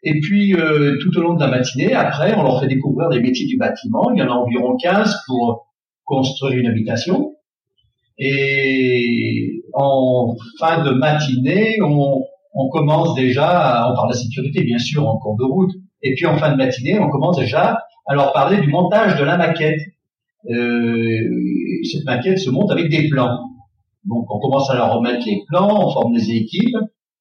Et puis, euh, tout au long de la matinée, après, on leur fait découvrir les métiers du bâtiment. Il y en a environ 15 pour construire une habitation. Et en fin de matinée, on, on commence déjà, on parle de la sécurité bien sûr en cours de route, et puis en fin de matinée, on commence déjà à leur parler du montage de la maquette. Euh, cette maquette se monte avec des plans. Donc on commence à leur remettre les plans, on forme des équipes,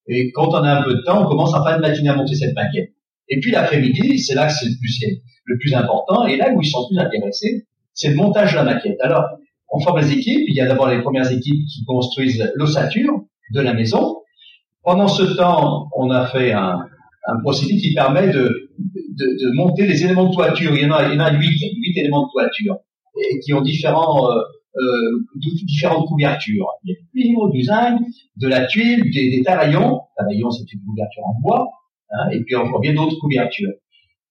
et quand on a un peu de temps, on commence en fin de matinée à monter cette maquette. Et puis l'après-midi, c'est là que c'est le plus, le plus important, et là où ils sont plus intéressés, c'est le montage de la maquette. Alors, on forme les équipes, il y a d'abord les premières équipes qui construisent l'ossature de la maison. Pendant ce temps, on a fait un, procédé qui permet de, monter les éléments de toiture. Il y en a, il éléments de toiture, qui ont euh, euh, différentes couvertures. Il y a du cuivre, du zinc, de la tuile, des, des taraillons. Taraillon, c'est une couverture en bois, hein, et puis encore bien d'autres couvertures.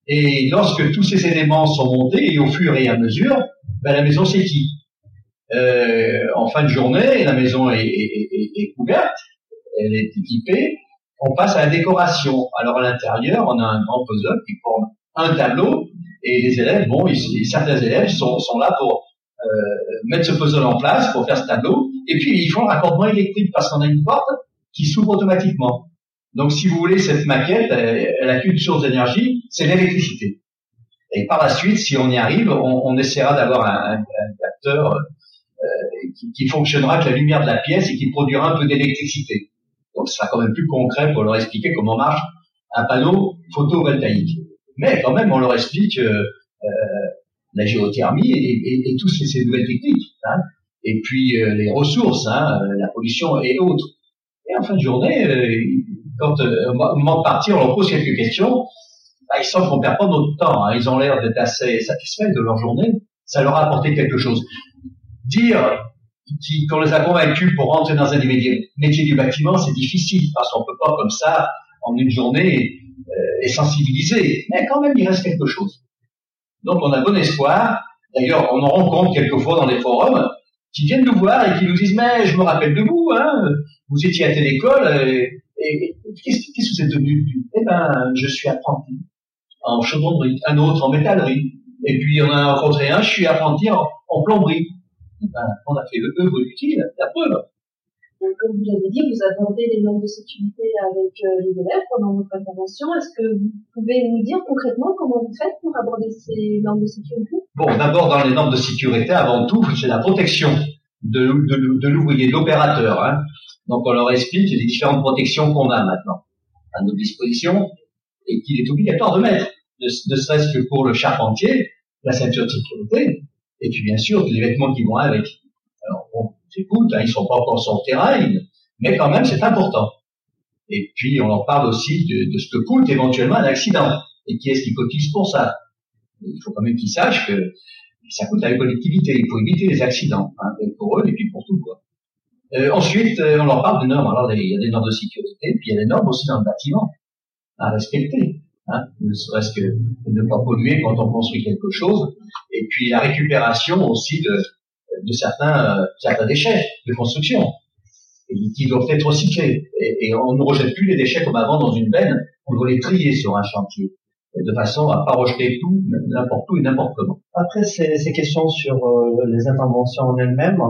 Et lorsque tous ces éléments sont montés, et au fur et à mesure, ben, la maison s'équipe. Euh, en fin de journée, la maison est couverte, elle est équipée, on passe à la décoration. Alors à l'intérieur, on a un grand puzzle qui forme un tableau, et les élèves, bon, ils- certains élèves sont, là pour euh, mettre ce puzzle en place, pour faire ce tableau, et puis ils font le raccordement électrique parce qu'on a une porte qui s'ouvre automatiquement. Donc si vous voulez, cette maquette, elle, elle a qu'une source d'énergie, c'est l'électricité. Et par la suite, si on y arrive, on, essaiera d'avoir un, un- un capteur euh, qui, qui fonctionnera avec la lumière de la pièce et qui produira un peu d'électricité. Donc ce sera quand même plus concret pour leur expliquer comment marche un panneau photovoltaïque. Mais quand même, on leur explique euh, euh, la géothermie et, et, toutes ces, nouvelles techniques. hein. Et puis euh, les ressources, hein, la pollution et autres. Et en fin de journée, quand au moment de partir, on leur pose quelques questions. Bah, ils sentent qu'on perd pas notre temps. hein. Ils ont l'air d'être assez satisfaits de leur journée. Ça leur a apporté quelque chose. Dire qui- qu'on les a convaincus pour rentrer dans un des métiers, du bâtiment, c'est difficile parce qu'on peut pas comme ça en une journée euh, les sensibiliser. Mais quand même, il reste quelque chose. Donc, on a bon espoir. D'ailleurs, on en rencontre quelquefois dans les forums qui viennent nous voir et qui nous disent mais je me rappelle de vous, hein, vous étiez à telle école et, et- qu'est-ce qu'est-ce que vous êtes devenu Eh ben, je suis apprenti en chaudronnerie, un autre en métallerie, et puis on a rencontré un, je suis apprenti en, en plomberie. Ben, on a fait le œuvre utile, la preuve. Donc, Comme vous l'avez dit, vous abordez les normes de sécurité avec euh, les élèves pendant votre intervention. Est-ce que vous pouvez nous dire concrètement comment vous faites pour aborder ces normes de sécurité? Bon, d'abord dans les normes de sécurité, avant tout, c'est la protection de, de, de l'ouvrier, de l'opérateur. Hein. Donc on leur explique les différentes protections qu'on a maintenant à nos dispositions et qu'il est obligatoire de mettre, ne, serait-ce que pour le charpentier, la ceinture de sécurité, et puis bien sûr les vêtements qui vont avec. Alors bon, écoute, hein, ils sont pas encore sur le terrain, mais quand même c'est important. Et puis on leur parle aussi de, de ce que coûte éventuellement un accident et qui est-ce qui cotise pour ça? Il faut quand même qu'ils sachent que ça coûte à la collectivité. Il faut éviter les accidents, hein, pour eux et puis pour tout. Quoi. Euh, ensuite, euh, on leur parle de normes. Alors, il y a des normes de sécurité, puis il y a des normes aussi dans le bâtiment à respecter. Hein, ne serait-ce que de ne pas polluer quand on construit quelque chose, et puis la récupération aussi de, certains, euh, certains déchets de construction, qui doivent être recyclés. Et, et, on ne rejette plus les déchets comme avant dans une benne, on doit les trier sur un chantier de façon à pas rejeter tout, n'importe où et n'importe comment. Après ces, ces questions sur euh, les interventions en elles-mêmes,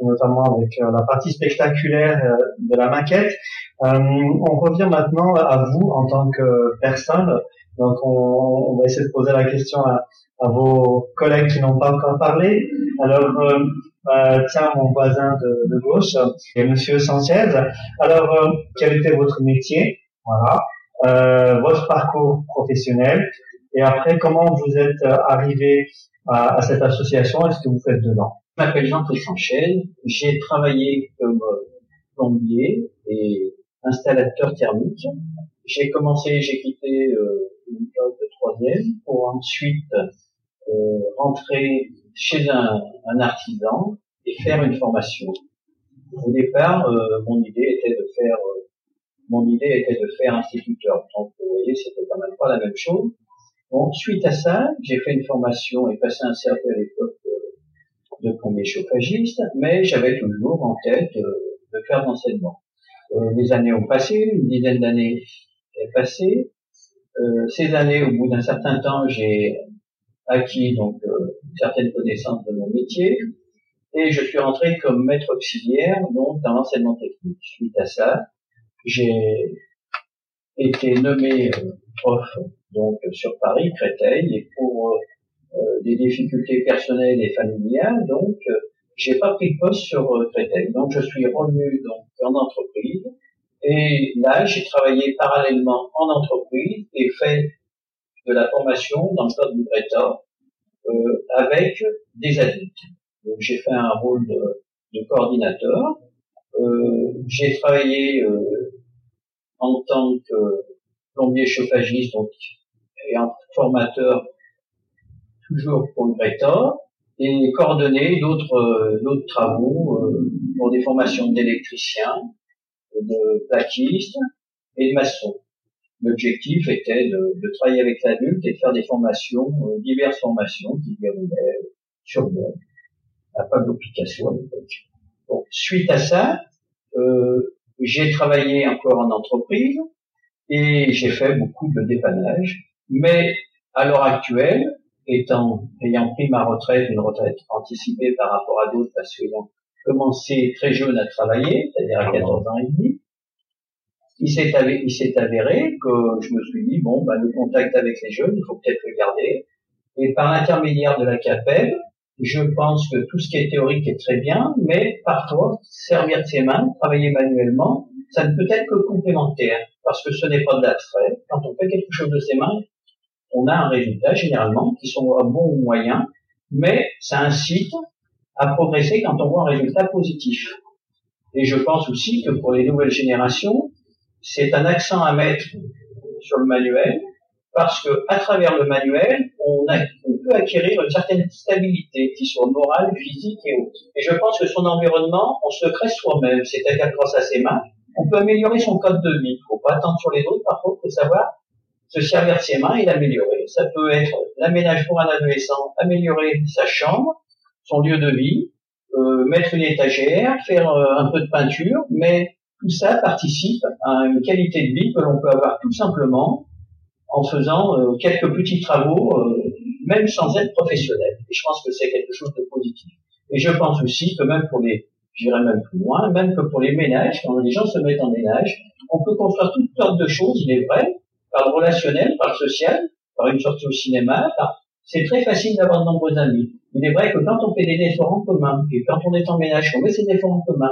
notamment avec euh, la partie spectaculaire euh, de la maquette, on revient maintenant à vous en tant que personne. Donc on, on va essayer de poser la question à, à vos collègues qui n'ont pas encore parlé. Alors tiens, mon voisin de, de gauche, et Monsieur Sanchez. Alors quel était votre métier? Voilà euh, votre parcours professionnel et après comment vous êtes euh, arrivé à, à cette association et ce que vous faites dedans? Je m'appelle Jean-Claude Sanchel, j'ai travaillé comme euh, plombier et installateur thermique. J'ai commencé, j'ai quitté euh, une classe de troisième pour ensuite euh, rentrer chez un, un, artisan et faire une formation. Au départ, euh, mon idée était de faire mon idée était de faire instituteur. Donc, vous voyez, c'était quand même pas la même chose. Bon, suite à ça, j'ai fait une formation et passé un cercle à l'époque de, de premier chauffagiste, mais j'avais toujours en tête euh, de faire l'enseignement. Euh, les années ont passé, une dizaine d'années est passée. Euh, ces années, au bout d'un certain temps, j'ai acquis donc euh, certaines connaissances de mon métier et je suis rentré comme maître auxiliaire donc dans l'enseignement technique. Suite à ça, j'ai été nommé euh, prof donc sur Paris, Créteil, et pour euh, des difficultés personnelles et familiales, donc euh, j'ai pas pris poste sur Créteil. Donc je suis revenu donc en entreprise et là j'ai travaillé parallèlement en entreprise et fait de la formation dans le code du euh, avec des adultes. Donc j'ai fait un rôle de, de coordinateur. Euh, j'ai travaillé euh, en tant que plombier chauffagiste donc, et un formateur toujours pour le Bretor et d'autres euh, d'autres travaux pour des formations d'électriciens, de plaquistes et de maçons. L'objectif était de, de, travailler avec l'adulte et de faire des formations, diverses formations qui déroulaient sur le à Pablo Picasso à l'époque. Bon, suite à ça, euh, j'ai travaillé encore en entreprise et j'ai fait beaucoup de dépannage. Mais à l'heure actuelle, étant ayant pris ma retraite, une retraite anticipée par rapport à d'autres parce qu'ayant commencé très jeune à travailler, c'est-à-dire à 14 ans et demi, il s'est avéré, il s'est avéré que je me suis dit bon, bah, le contact avec les jeunes, il faut peut-être le garder. Et par l'intermédiaire de la CAPEB, je pense que tout ce qui est théorique est très bien, mais parfois, servir de ses mains, travailler manuellement, ça ne peut être que complémentaire, parce que ce n'est pas de l'attrait. Quand on fait quelque chose de ses mains, on a un résultat généralement qui sont bon ou moyen, mais ça incite à progresser quand on voit un résultat positif. Et je pense aussi que pour les nouvelles générations, c'est un accent à mettre sur le manuel, parce que à travers le manuel, on, peut acquérir une certaine stabilité, qui soit morale, physique et autres. Et je pense que son environnement, on se crée soi-même, c'est-à-dire grâce à ses mains, on peut améliorer son code de vie. Il faut pas attendre sur les autres, parfois, il faut savoir se servir de ses mains et l'améliorer. Ça peut être l'aménage pour un adolescent, améliorer sa chambre, son lieu de vie, euh, mettre une étagère, faire euh, un peu de peinture, mais tout ça participe à une qualité de vie que l'on peut avoir tout simplement en faisant euh, quelques petits travaux, euh, même sans être professionnel. Et je pense que c'est quelque chose de positif. Et je pense aussi que même pour les, j'irais même plus loin, même que pour les ménages, quand les gens se mettent en ménage, on peut construire toutes sortes de choses, il est vrai, par le relationnel, par le social, par une sortie au cinéma, c'est très facile d'avoir de nombreux amis. Il est vrai que quand on fait des efforts en commun, et quand on est en ménage, on met ces efforts en commun,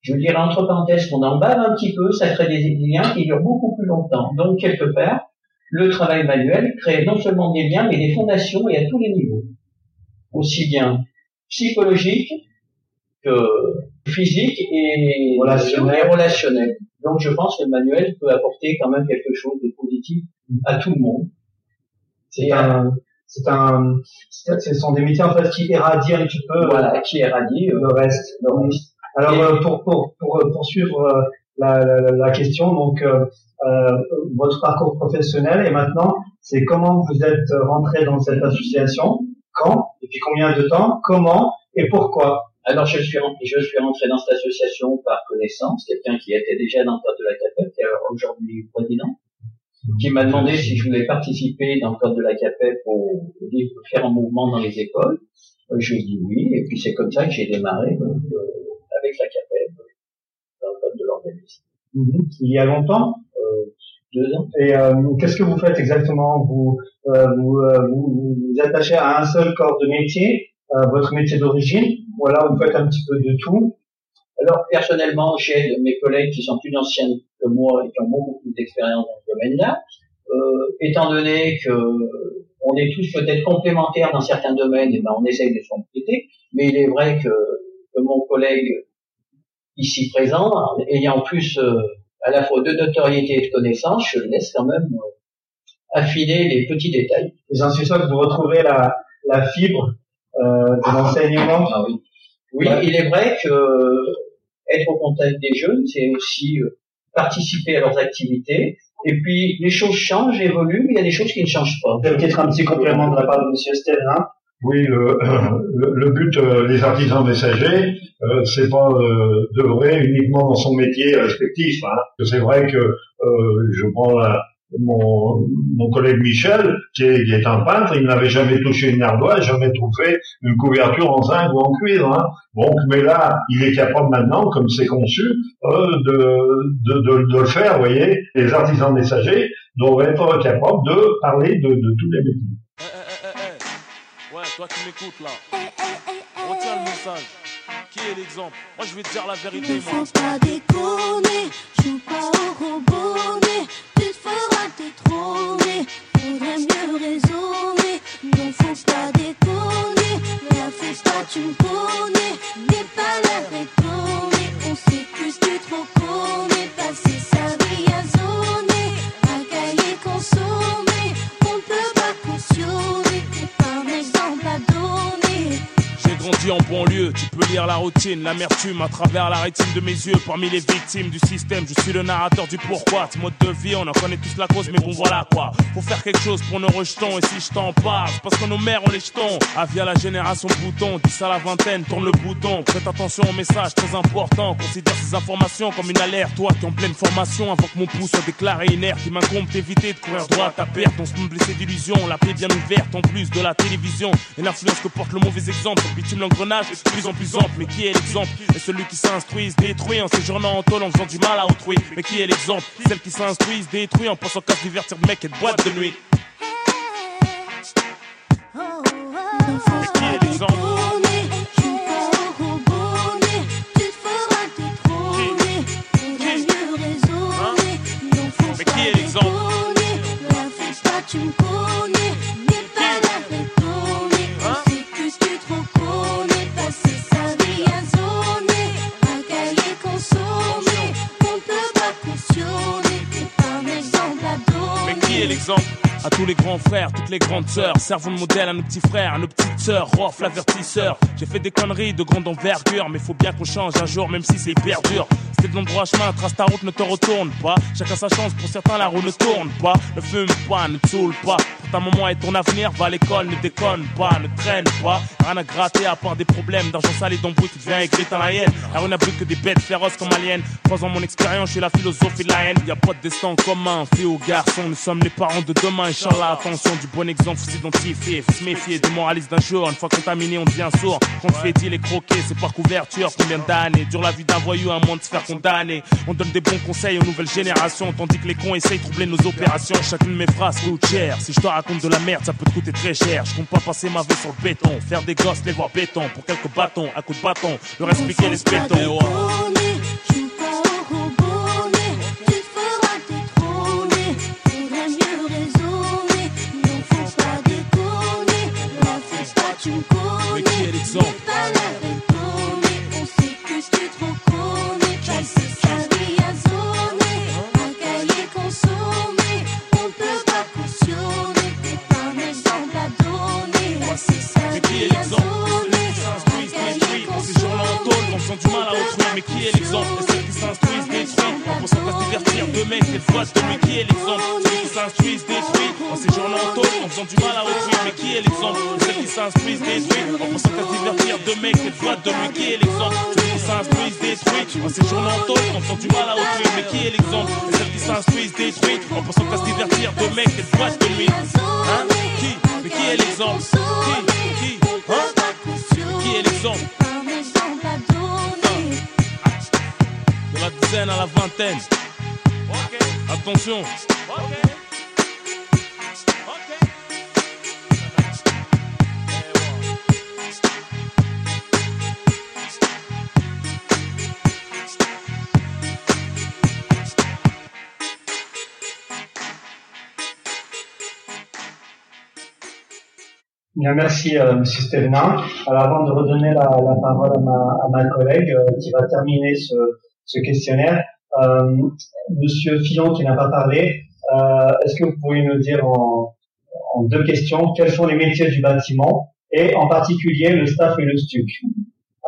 je dirais entre parenthèses qu'on en bave un petit peu, ça crée des liens qui durent beaucoup plus longtemps. Donc, quelque part, le travail manuel crée non seulement des liens, mais des fondations et à tous les niveaux. Aussi bien psychologique que physique et relationnel. Donc je pense que le manuel peut apporter quand même quelque chose de positif à tout le monde. C'est un, c'est un, ce sont des métiers en fait qui irradient un petit peu. Voilà, qui irradient le reste. Le reste. Alors euh, pour, pour, pour euh, poursuivre euh, la, la, la, question, donc euh, votre parcours professionnel et maintenant, c'est comment vous êtes rentré dans cette association, quand, depuis combien de temps, comment et pourquoi alors je suis je suis rentré dans cette association par connaissance, quelqu'un qui était déjà dans le cadre de la CAPEP, qui est aujourd'hui président, qui m'a demandé si je voulais participer dans le cadre de la CAPEP faire un mouvement dans les écoles. Je lui ai dit oui, et puis c'est comme ça que j'ai démarré avec la CAPEP Mhm. Il y a longtemps euh, Deux ans. Et euh, qu'est-ce que vous faites exactement? Vous, euh, vous, vous, vous attachez à un seul corps de métier, votre métier d'origine, voilà, vous faites un petit peu de tout? Alors personnellement, j'aide mes collègues qui sont plus anciens que moi et qui ont beaucoup plus d'expérience dans ce domaine-là. Euh, étant donné que on est tous peut-être complémentaires dans certains domaines, et ben on essaye de se compléter. Mais il est vrai que, que mon collègue ici présent, ayant plus euh, à la fois de notoriété et de connaissances, je laisse quand même euh, affiner les petits détails. Et j'en suis sûr que vous retrouvez la, la fibre euh, de l'enseignement. Ah oui. Oui, il est vrai que être au contact des jeunes, c'est aussi euh, participer à leurs activités. Et puis les choses changent, évoluent, mais il y a des choses qui ne changent pas. Peut-être un petit complément de la part de Monsieur Stelin. Oui, le, le, but euh, des artisans messagers, euh, c'est pas euh, d'œuvrer uniquement dans son métier respectif. Hein. C'est vrai que euh, je prends mon, mon collègue Michel, qui est, qui est, un peintre, il n'avait jamais touché une ardoise, jamais trouvé une couverture en zinc ou en cuivre. Hein. Donc, mais là, il est capable maintenant, comme c'est conçu, euh, de, de, de, de, le faire. Vous voyez, les artisans messagers doivent être capables de parler de, de tous les métiers. Toi qui m'écoutes là, retiens le message. Qui est l'exemple? Moi, je vais te dire la vérité. Ne faut pas déconner, joue pas au robonnet fera détrôner. Faudrait mieux raisonner. Non, faut pas déconner. La fais pas, tu me connais. N'est pas la déconner. On s'écuse du trop grandi en banlieue, tu peux lire la routine, l'amertume à travers la rétine de mes yeux. Parmi les victimes du système, je suis le narrateur du pourquoi. Ce mode de vie, on en connaît tous la cause, mais bon voilà quoi. Faut faire quelque chose pour nos rejetons, et si je t'en parle, parce que nos mères ont les jetons. Avis à la génération bouton, 10 à la vingtaine, tourne le bouton. Faites attention aux messages très importants, considère ces informations comme une alerte. Toi qui en pleine formation, avant que mon pouce soit déclaré inerte, il m'incombe d'éviter de courir droit à perte. On se blessé d'illusions, la paix bien ouverte en plus de la télévision. Et l'influence que porte le mauvais exemple, l'engrenage est de plus en plus ample. Mais qui est l'exemple? Et celui qui s'instruit se détruit en séjournant en tôle en faisant du mal à autrui. Mais qui est l'exemple? Celle qui s'instruit se détruit en pensant qu'à divertir de mec et de boîte de nuit. Toutes les grandes sœurs, servons de modèle à nos petits frères, à nos petites sœurs, Rof, l'avertisseur. J'ai fait des conneries de grande envergure, mais faut bien qu'on change un jour, même si c'est hyper dur. C'était de l'endroit chemin, trace ta route, ne te retourne pas. Chacun sa chance, pour certains la roue ne tourne pas. Ne fume pas, ne saoule pas. Pour ta maman et ton avenir, va à l'école, ne déconne pas, ne traîne pas. Rien à gratter à part des problèmes d'argent sale et d'embrouille, tu deviens aigri dans la haine. Alors on n'a plus que des bêtes féroces comme aliens. Croisant mon expérience, je suis la philosophie de la haine. Y a pas de destin commun, fille ou garçon, nous sommes les parents de demain, Inch'Allah, attention du bon exemple, faut s'identifier, faut se méfier des moralistes d'un jour. Une fois contaminé, on devient sourd. Quand tu fais dit les croquer, c'est par couverture. Combien d'années dure la vie d'un voyou, un monde de se faire condamnés. On donne des bons conseils aux nouvelles générations, tandis que les cons essayent de troubler nos opérations. Chacune de mes phrases coûte cher. Si je te raconte de la merde, ça peut te coûter très cher. Je compte pas passer ma vie sur le béton, faire des gosses, les voir béton pour quelques bâtons, à coups de bâton, leur expliquer les spétons. Tu me connais. Mais qui est l'exemple Pas la déconner, on sait que tu te reconnais. Passer sa vie à zoner, un cahier consommé. On peut pas cautionner, t'es pas un exemple à donner. Passer sa Mais qui est vie à l'exemple zoner, Ceux qui s'instruisent, détruits, en séjournant en tôle, en faisant du mal à autrui. Mais qui est l'exemple en pensant qu'à se divertir demain, c'est voix de lui. Qui est l'exemple ceux qui s'instruisent, détruits, en séjournant en tôle, en faisant du mal à autrui. Mais qui est l'exemple? Ceux qui s'instruisent, détruits, en pensant qu'à se divertir demain, c'est voix de lui. Qui est l'exemple ceux qui s'instruisent, détruits, en séjournant en tôle, en faisant du mal à autrui. Mais qui est l'exemple? Ceux qui s'instruisent, détruits, en pensant qu'à se divertir demain, c'est voix de lui. Hein? Qui? Mais qui est l'exemple? Qui? Qui? Hein? Qui est l'exemple? De la dizaine à la vingtaine. Attention. Bien, merci, euh, Monsieur. Alors, avant de redonner la, la parole à ma, à ma collègue euh, qui va terminer ce, ce questionnaire, euh, Monsieur Fillon qui n'a pas parlé, euh, est-ce que vous pourriez nous dire en, deux questions quels sont les métiers du bâtiment et en particulier le staff et le STUC?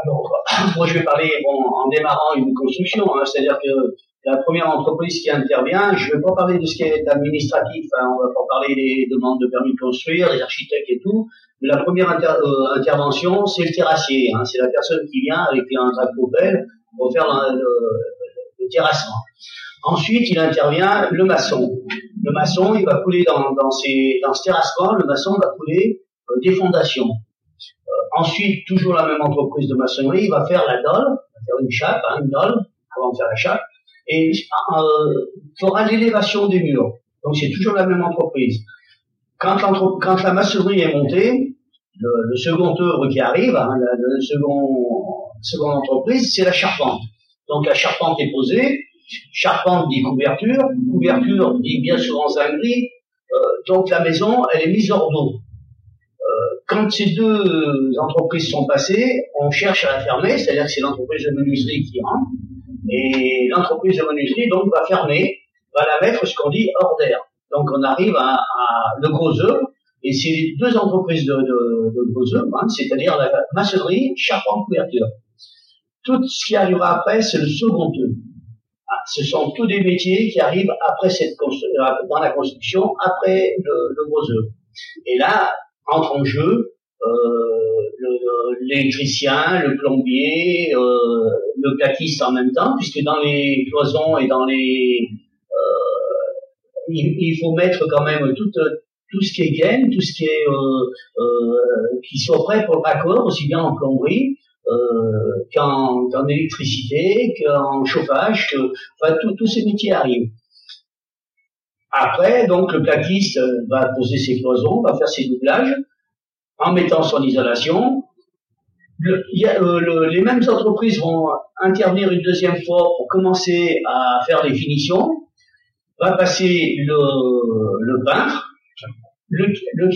Alors, moi, je vais parler bon, en démarrant une construction, hein, c'est-à-dire que la première entreprise qui intervient, je ne vais pas parler de ce qui est administratif, hein, on va pas parler des demandes de permis de construire, les architectes et tout, mais la première euh, intervention, c'est le terrassier, hein, c'est la personne qui vient avec un tractopelle pour faire le, terrassement. Ensuite, il intervient le maçon. Le maçon, il va couler dans, dans, ces, dans ce terrassement, le maçon va couler euh, des fondations. Euh, ensuite, toujours la même entreprise de maçonnerie, il va faire la dalle, il va faire une chape, hein, une dalle, avant de faire la chape, et euh, fera l'élévation des murs. Donc c'est toujours la même entreprise. Quand, la maçonnerie est montée, le, le second œuvre qui arrive, hein, le second, seconde entreprise, c'est la charpente. Donc la charpente est posée, charpente dit couverture, couverture dit bien souvent zinguerie, euh, donc la maison, elle est mise hors d'eau. Euh, quand ces deux entreprises sont passées, on cherche à la fermer, c'est-à-dire que c'est l'entreprise de menuiserie qui rentre, et l'entreprise de menuiserie donc va fermer, va la mettre ce qu'on dit hors d'air. Donc on arrive à, à le gros et c'est les deux entreprises de, de, de hein, c'est-à-dire la maçonnerie, charpente, couverture. Tout ce qui arrivera après, c'est le second œuvre. Ah, ce sont tous des métiers qui arrivent après cette euh, dans la construction, après le, le gros œuvre. Et là, entre en jeu euh, le- le- l'électricien, le plombier, euh, le plaquiste en même temps, puisque dans les cloisons et dans les... euh, il, il faut mettre quand même tout, tout ce qui est gaine, tout ce qui est... Euh, euh, qui prêt pour le raccord, aussi bien en plomberie euh, qu'en électricité, qu'en chauffage, que, enfin, tous- ces métiers arrivent. Après, donc, le plaquiste euh, va poser ses cloisons, va faire ses doublages, en mettant son isolation. Le- y a, le- les mêmes entreprises vont intervenir une deuxième fois pour commencer à faire les finitions. Va passer le, le peintre, le, le.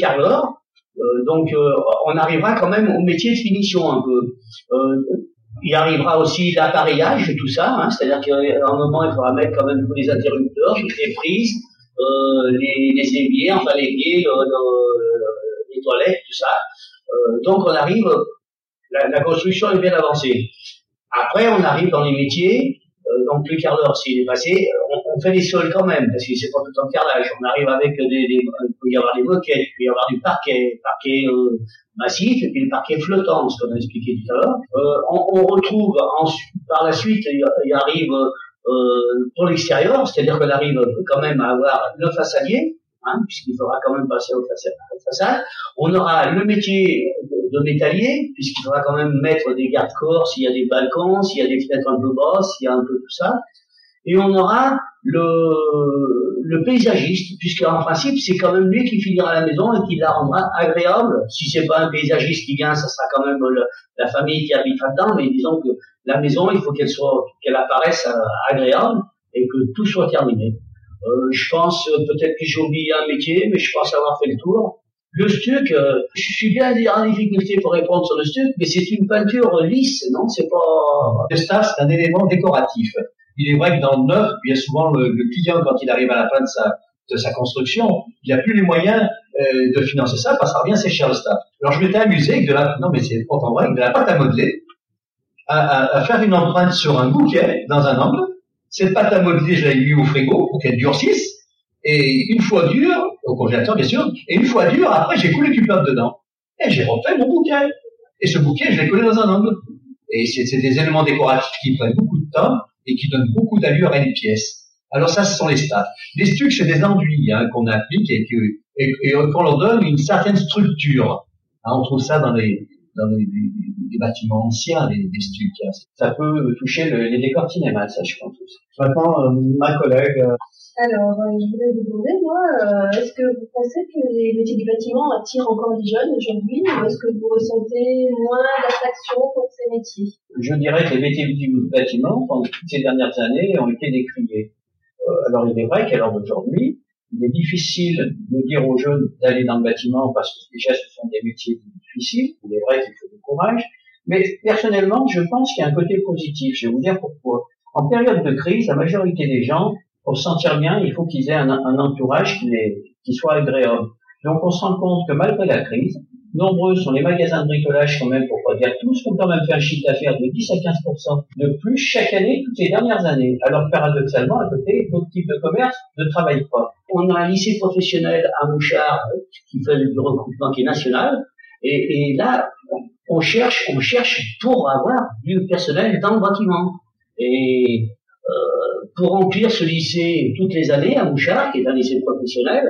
Euh, donc, euh, on arrivera quand même au métier de finition un peu. Euh, il arrivera aussi l'appareillage tout ça, hein, c'est-à-dire qu'à un moment, il faudra mettre quand même tous les interrupteurs, toutes les prises, les, les enfin les le- les toilettes, tout ça. Donc on arrive, la, construction est bien avancée. Après, on arrive dans les métiers, donc le carreleur, s'il est passé, on, on fait les sols quand même, parce que c'est pas tout temps carrelage. On arrive avec des, des, il peut y avoir des moquettes, il peut y avoir du parquet, parquet euh, massif, et puis le parquet flottant, ce qu'on a expliqué tout à l'heure. Euh, on, retrouve par la suite, il, arrive euh, pour l'extérieur, c'est-à-dire qu'on arrive quand même à avoir le façadier, hein, puisqu'il faudra quand même passer au façade. On aura le métier de métallier, puisqu'il faudra quand même mettre des garde-corps s'il y a des balcons, s'il y a des fenêtres un peu basses, s'il y a un peu tout ça. Et on aura le, le paysagiste, puisqu'en principe, c'est quand même lui qui finira la maison et qui la rendra agréable. Si c'est pas un paysagiste qui vient, ça sera quand même la famille qui habitera dedans, mais disons que la maison, il faut qu'elle soit, qu'elle apparaisse euh, agréable et que tout soit terminé. Euh, je pense euh, peut-être que j'ai oublié un métier, mais je pense avoir fait le tour. Le stuc, euh, je suis bien en difficulté pour répondre sur le stuc, mais c'est une peinture lisse, non? C'est pas. Le staff, c'est un élément décoratif. Il est vrai que dans le neuf, bien souvent, le, le client, quand il arrive à la fin de sa, de sa construction, il n'a plus les moyens euh, de financer ça parce que ça revient assez cher le staff. Alors je m'étais amusé avec de la, non mais c'est pourtant vrai, de la pâte à modeler, à, à- à faire une empreinte sur un bouquet dans un angle. Cette pâte à modeler, je l'avais mis au frigo pour qu'elle durcisse. Et une fois dure, au congélateur bien sûr, et une fois dure, après j'ai coulé du peuple dedans. Et j'ai refait mon bouquet. Et ce bouquet, je l'ai collé dans un angle. Et c'est des éléments décoratifs qui prennent beaucoup de temps et qui donnent beaucoup d'allure à une pièce. Alors ça, ce sont les stats. Les stucs, c'est des enduits hein, qu'on applique et que- et, et qu'on leur donne une certaine structure. Hein, on trouve ça dans les, dans les, les- les bâtiments anciens, les, les stucs. hein. Ça peut toucher le- les décors cinéma, ça, je pense. aussi. Maintenant, euh, ma collègue, euh, Alors, euh, je voulais vous demander, moi, euh, est-ce que vous pensez que les métiers du bâtiment attirent encore les jeunes aujourd'hui ou est-ce que vous ressentez moins d'attraction pour ces métiers? Je dirais que les métiers du bâtiment, pendant toutes ces dernières années, ont été décriés. Euh, alors, il est vrai qu'à l'heure d'aujourd'hui, il est difficile de dire aux jeunes d'aller dans le bâtiment parce que déjà, ce sont des métiers difficiles. Il est vrai qu'il faut du courage. Mais personnellement, je pense qu'il y a un côté positif. Je vais vous dire pourquoi. En période de crise, la majorité des gens, pour se sentir bien, il faut qu'ils aient un, entourage qui, soit agréable. Donc, on se rend compte que malgré la crise, nombreux sont les magasins de bricolage quand même, pour pas dire tous, qui ont quand même fait un chiffre d'affaires de 10 à 15% de plus chaque année, toutes les dernières années. Alors paradoxalement, à côté, d'autres types de commerces ne travaillent pas. On a un lycée professionnel à Mouchard qui fait du recrutement qui est national. Et, et là, on cherche, on cherche pour avoir du personnel dans le bâtiment. Et euh, pour remplir ce lycée toutes les années à Mouchard, qui est un lycée professionnel,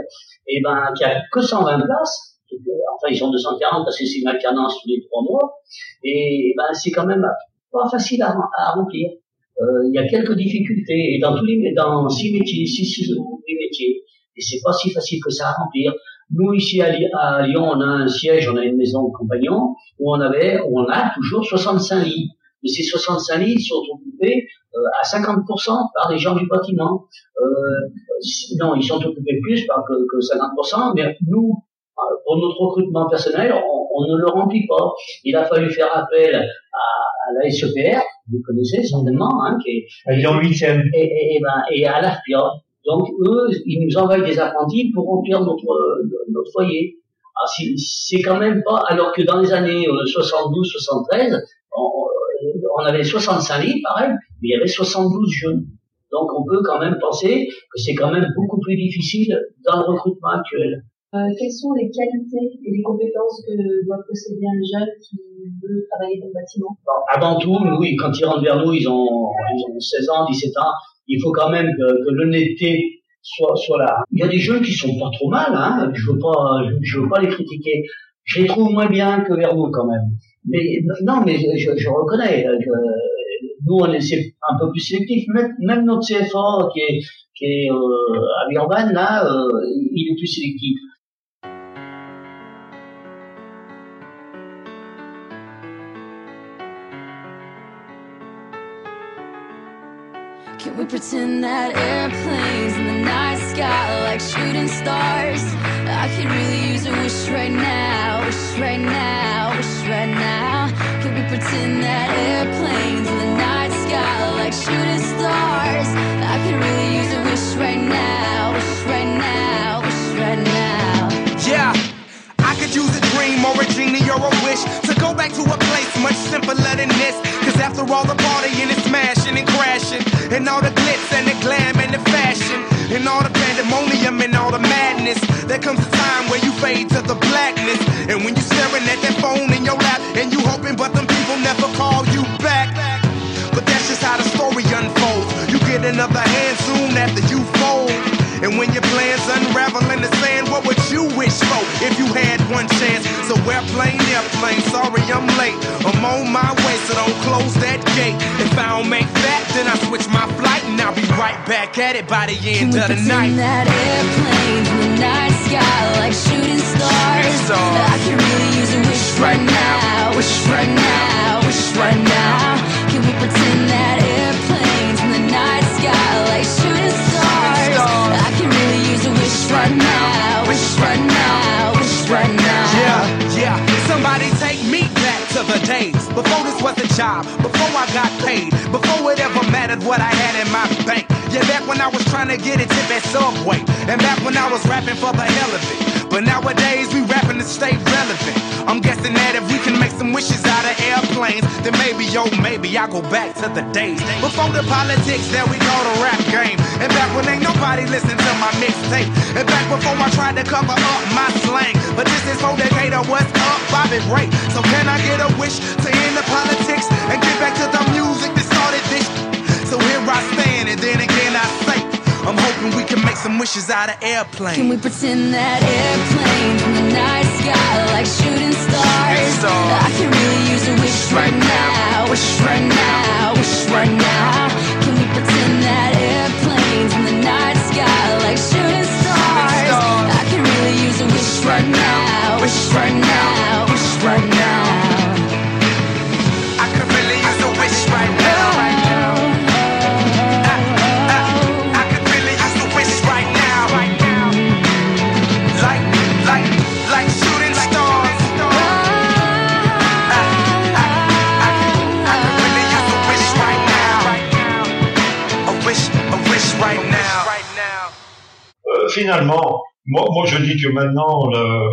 et ben qui a que 120 places. Que- Enfin, ils sont 240 parce que c'est une alternance tous les trois mois. Et ben c'est quand même pas facile à, à remplir. Euh, il y a quelques difficultés et dans tous les dans six métiers, six, six métiers. Et c'est pas si facile que ça à remplir. Nous ici à, à Lyon, on a un siège, on a une maison de compagnon où on avait, où on a toujours 65 lits. Mais ces 65 lits sont occupés euh, à 50% par des gens du bâtiment. Euh, non, ils sont occupés plus par que, que 50%, mais nous, euh, pour notre recrutement personnel, on, on ne le remplit pas. Il a fallu faire appel à, à la SEPR, vous connaissez certainement, hein, qui est à Lyon 8e. et, et, et, ben, et à l'AFPIA. Donc eux, ils nous envoient des apprentis pour remplir notre, notre foyer. Ah, c'est- c'est quand même pas, alors que dans les années 72-73, on, avait 65 lits, pareil, mais il y avait 72 jeunes. Donc on peut quand même penser que c'est quand même beaucoup plus difficile dans le recrutement actuel. Euh, Quelles sont les qualités et les compétences que doit posséder un jeune qui veut travailler dans le bâtiment? Bon, avant tout, ils- quand ils rentrent vers nous, ils ont, ils ont 16 ans, 17 ans. Il faut quand même que, que l'honnêteté soit, soit là. Il y a des jeunes qui sont pas trop mal, hein. Je veux pas, je, je veux pas les critiquer. Je les trouve moins bien que vers nous, quand même. Mais, non, mais je, reconnais. que nous, on est un peu plus sélectif. Même, notre CFA, qui est, euh, à Villeurbanne, là, euh, il est plus sélectif. Can we pretend that airplanes sky like shooting stars? I could really use a wish right now, wish right now, wish right now. Can we pretend that airplanes in the night sky like shooting stars? I could really use a wish right now, wish right now, wish right now. Yeah, I could use a dream or a genie or a wish to go back to a place much simpler than this. Cause after all the partying and smashing and crashing, and all the glitz and the glam and the fashion, and all the pandemonium and all the madness, there comes a time where you fade to the blackness. And when you're staring at that phone in your lap, and you hoping, but them people never call you back. But that's just how the story unfolds. You get another hand soon after you fold. And when your plans unravel in the sand, what would you wish for if you had one chance? So airplane, airplane. Sorry, I'm late. I'm on my way, so don't close that gate. If I don't make that, then I switch my flight I'll be right back at it by the end of the night. that airplane in the night sky like shooting stars. I can really use a wish right now, wish right now, wish right now. Can we pretend job, before I got paid, before it ever mattered what I had in my bank. Yeah, back when I was trying to get a tip at Subway, and back when I was rapping for the hell of it. But nowadays we rapping to stay relevant. I'm guessing that if we can make wishes out of airplanes, then maybe, yo, maybe I go back to the days before the politics that we call the rap game. And back when ain't nobody listen to my mixtape. And back before I tried to cover up my slang. But this is for Decatur, what's up, Bobby Ray. So can I get a wish to end the politics and get back to the music that started this? So here I stand, and then again I say, I'm we can make some wishes out of airplanes. Can we pretend that airplanes in the night sky like shooting stars? I can really use a wish right now, wish right now, wish right now. Can we pretend that airplanes in the night sky like shooting stars? I can really use a wish right now, wish right now, finalement, moi, je dis que maintenant,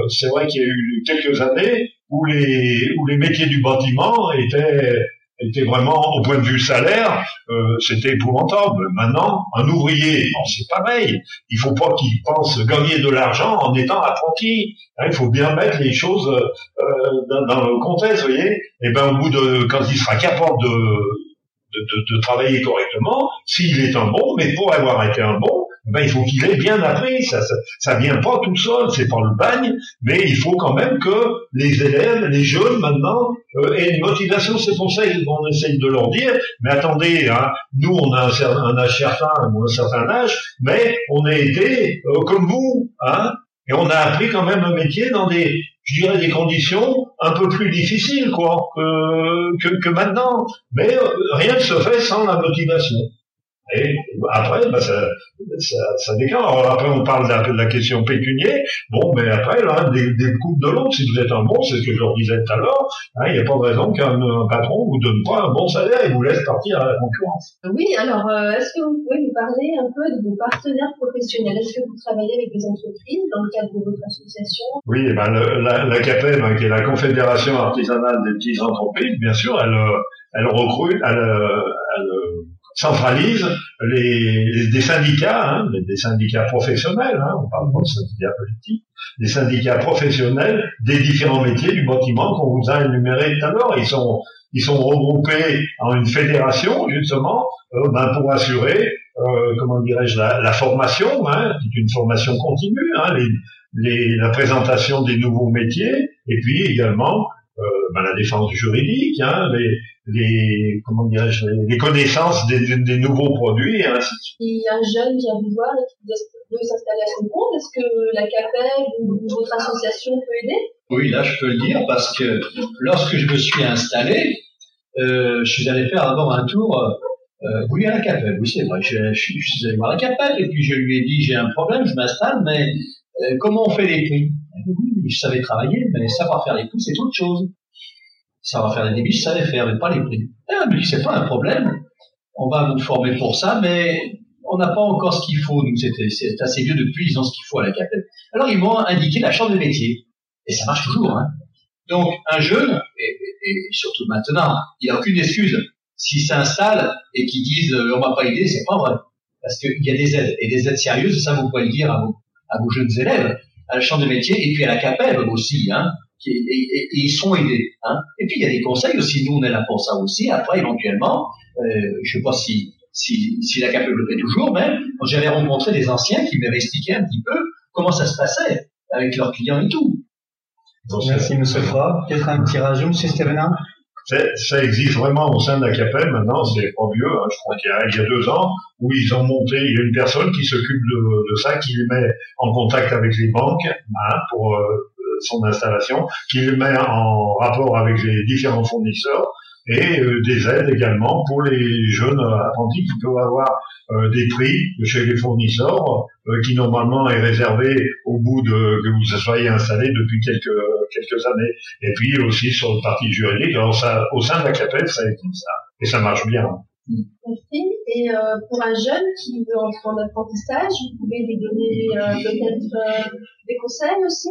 c'est vrai qu'il y a eu quelques années où les, métiers du bâtiment étaient, vraiment, au point de vue salaire, euh, c'était épouvantable. Maintenant, un ouvrier, c'est pareil. Il faut pas qu'il pense gagner de l'argent en étant apprenti. Hein, il faut bien mettre les choses euh, dans, le contexte, vous voyez. Et ben, au bout de, quand il sera capable de travailler correctement, s'il est un bon, mais pour avoir été un bon, ben, il faut qu'il ait bien appris. Ça, ça, ça vient pas tout seul, c'est pas le bagne, mais il faut quand même que les élèves, les jeunes maintenant, euh, aient une motivation. C'est pour ça qu'on essaye de leur dire, mais attendez, hein, nous on a un, cer- un âge certain ou un certain âge, mais on a été euh, comme vous, hein, et on a appris quand même un métier dans des, je dirais, des conditions un peu plus difficiles, quoi, que, que, que maintenant. Mais euh, rien ne se fait sans la motivation. Et après, bah, ça, ça, ça décale. Alors après, on parle d'un peu de la question pécuniaire. Bon, mais après, là, des, des coupes de l'autre, si vous êtes un bon, c'est ce que je leur disais tout à l'heure, hein, il n'y a pas de raison qu'un un patron vous donne pas un bon salaire et vous laisse partir à la concurrence. Oui, alors euh, est-ce que vous pouvez nous parler un peu de vos partenaires professionnels? Est-ce que vous travaillez avec des entreprises dans le cadre de votre association? Oui, eh ben, le- la, la CAPEM, hein, qui est la Confédération artisanale des petites entreprises, bien sûr, elle, euh, elle recrute, elle, euh, elle, euh, centralise les, les- des syndicats, hein, des- syndicats professionnels, hein, on parle pas de syndicats politiques, des syndicats professionnels des différents métiers du bâtiment qu'on vous a énumérés tout à l'heure. Ils sont, ils sont regroupés en une fédération, justement, euh, ben, pour assurer, euh, comment dirais-je, la, la formation, hein, qui est une formation continue, hein, les, les- la présentation des nouveaux métiers, et puis également ben, la défense juridique, hein, les, les comment dirais-je, les, connaissances des, des- des nouveaux produits, et ainsi de suite. Si un jeune vient vous voir et qui veut s'installer à son compte, est-ce que la CAPEB ou votre association peut aider? Oui, là, je peux le dire parce que lorsque je me suis installé, euh, je suis allé faire d'abord un tour. Euh, oui, à la CAPEL, oui, c'est vrai. Je, je suis je suis allé voir la CAPEL et puis je lui ai dit j'ai un problème, je m'installe, mais euh, comment on fait les prix Oui, je savais travailler, mais savoir faire les prix, c'est autre chose. Savoir faire les débits, je savais faire, mais pas les prix. Ah, mais c'est pas un problème. On va vous former pour ça, mais on n'a pas encore ce qu'il faut. Nous, c'est assez vieux depuis, ils ont ce qu'il faut à la CAPEL. Alors, ils m'ont indiqué la chambre de métier. Et ça marche toujours, hein. Donc, un jeune, et, surtout maintenant, il n'a aucune excuse. S'il s'installe et qu'ils disent euh, on m'a pas aidé, c'est pas vrai. Parce qu'il y a des aides, et des aides sérieuses, ça vous pouvez le dire à vos, à vos jeunes élèves, à la chambre de métier, et puis à la CAPEB aussi, hein. qui- Et, et- et ils sont aidés. Hein. Et puis il y a des conseils aussi, nous on est là pour ça aussi. Après, éventuellement, euh, je sais pas si, si, si la CAPEB le fait toujours, mais j'avais rencontré des anciens qui m'avaient expliqué un petit peu comment ça se passait avec leurs clients et tout. Merci, Monsieur Fra. Peut-être un petit rajout, Monsieur Stevenin C'est- Ça existe vraiment au sein de la CAPEL maintenant, c'est pas vieux, hein, je crois qu'il y, a, deux ans, où ils ont monté, il y a une personne qui s'occupe de, de ça, qui les met en contact avec les banques hein, pour euh, son installation, qui les met en rapport avec les différents fournisseurs et euh, des aides également pour les jeunes apprentis qui peuvent avoir euh, des prix chez les fournisseurs euh, qui normalement est réservé au bout de que vous soyez installé depuis quelques quelques années. Et puis aussi sur le parti juridique, alors ça au sein de la CAPEF ça existe ça et ça marche bien. Merci. Et euh, pour un jeune qui veut entrer en apprentissage, vous pouvez lui donner euh, peut-être euh, des conseils aussi?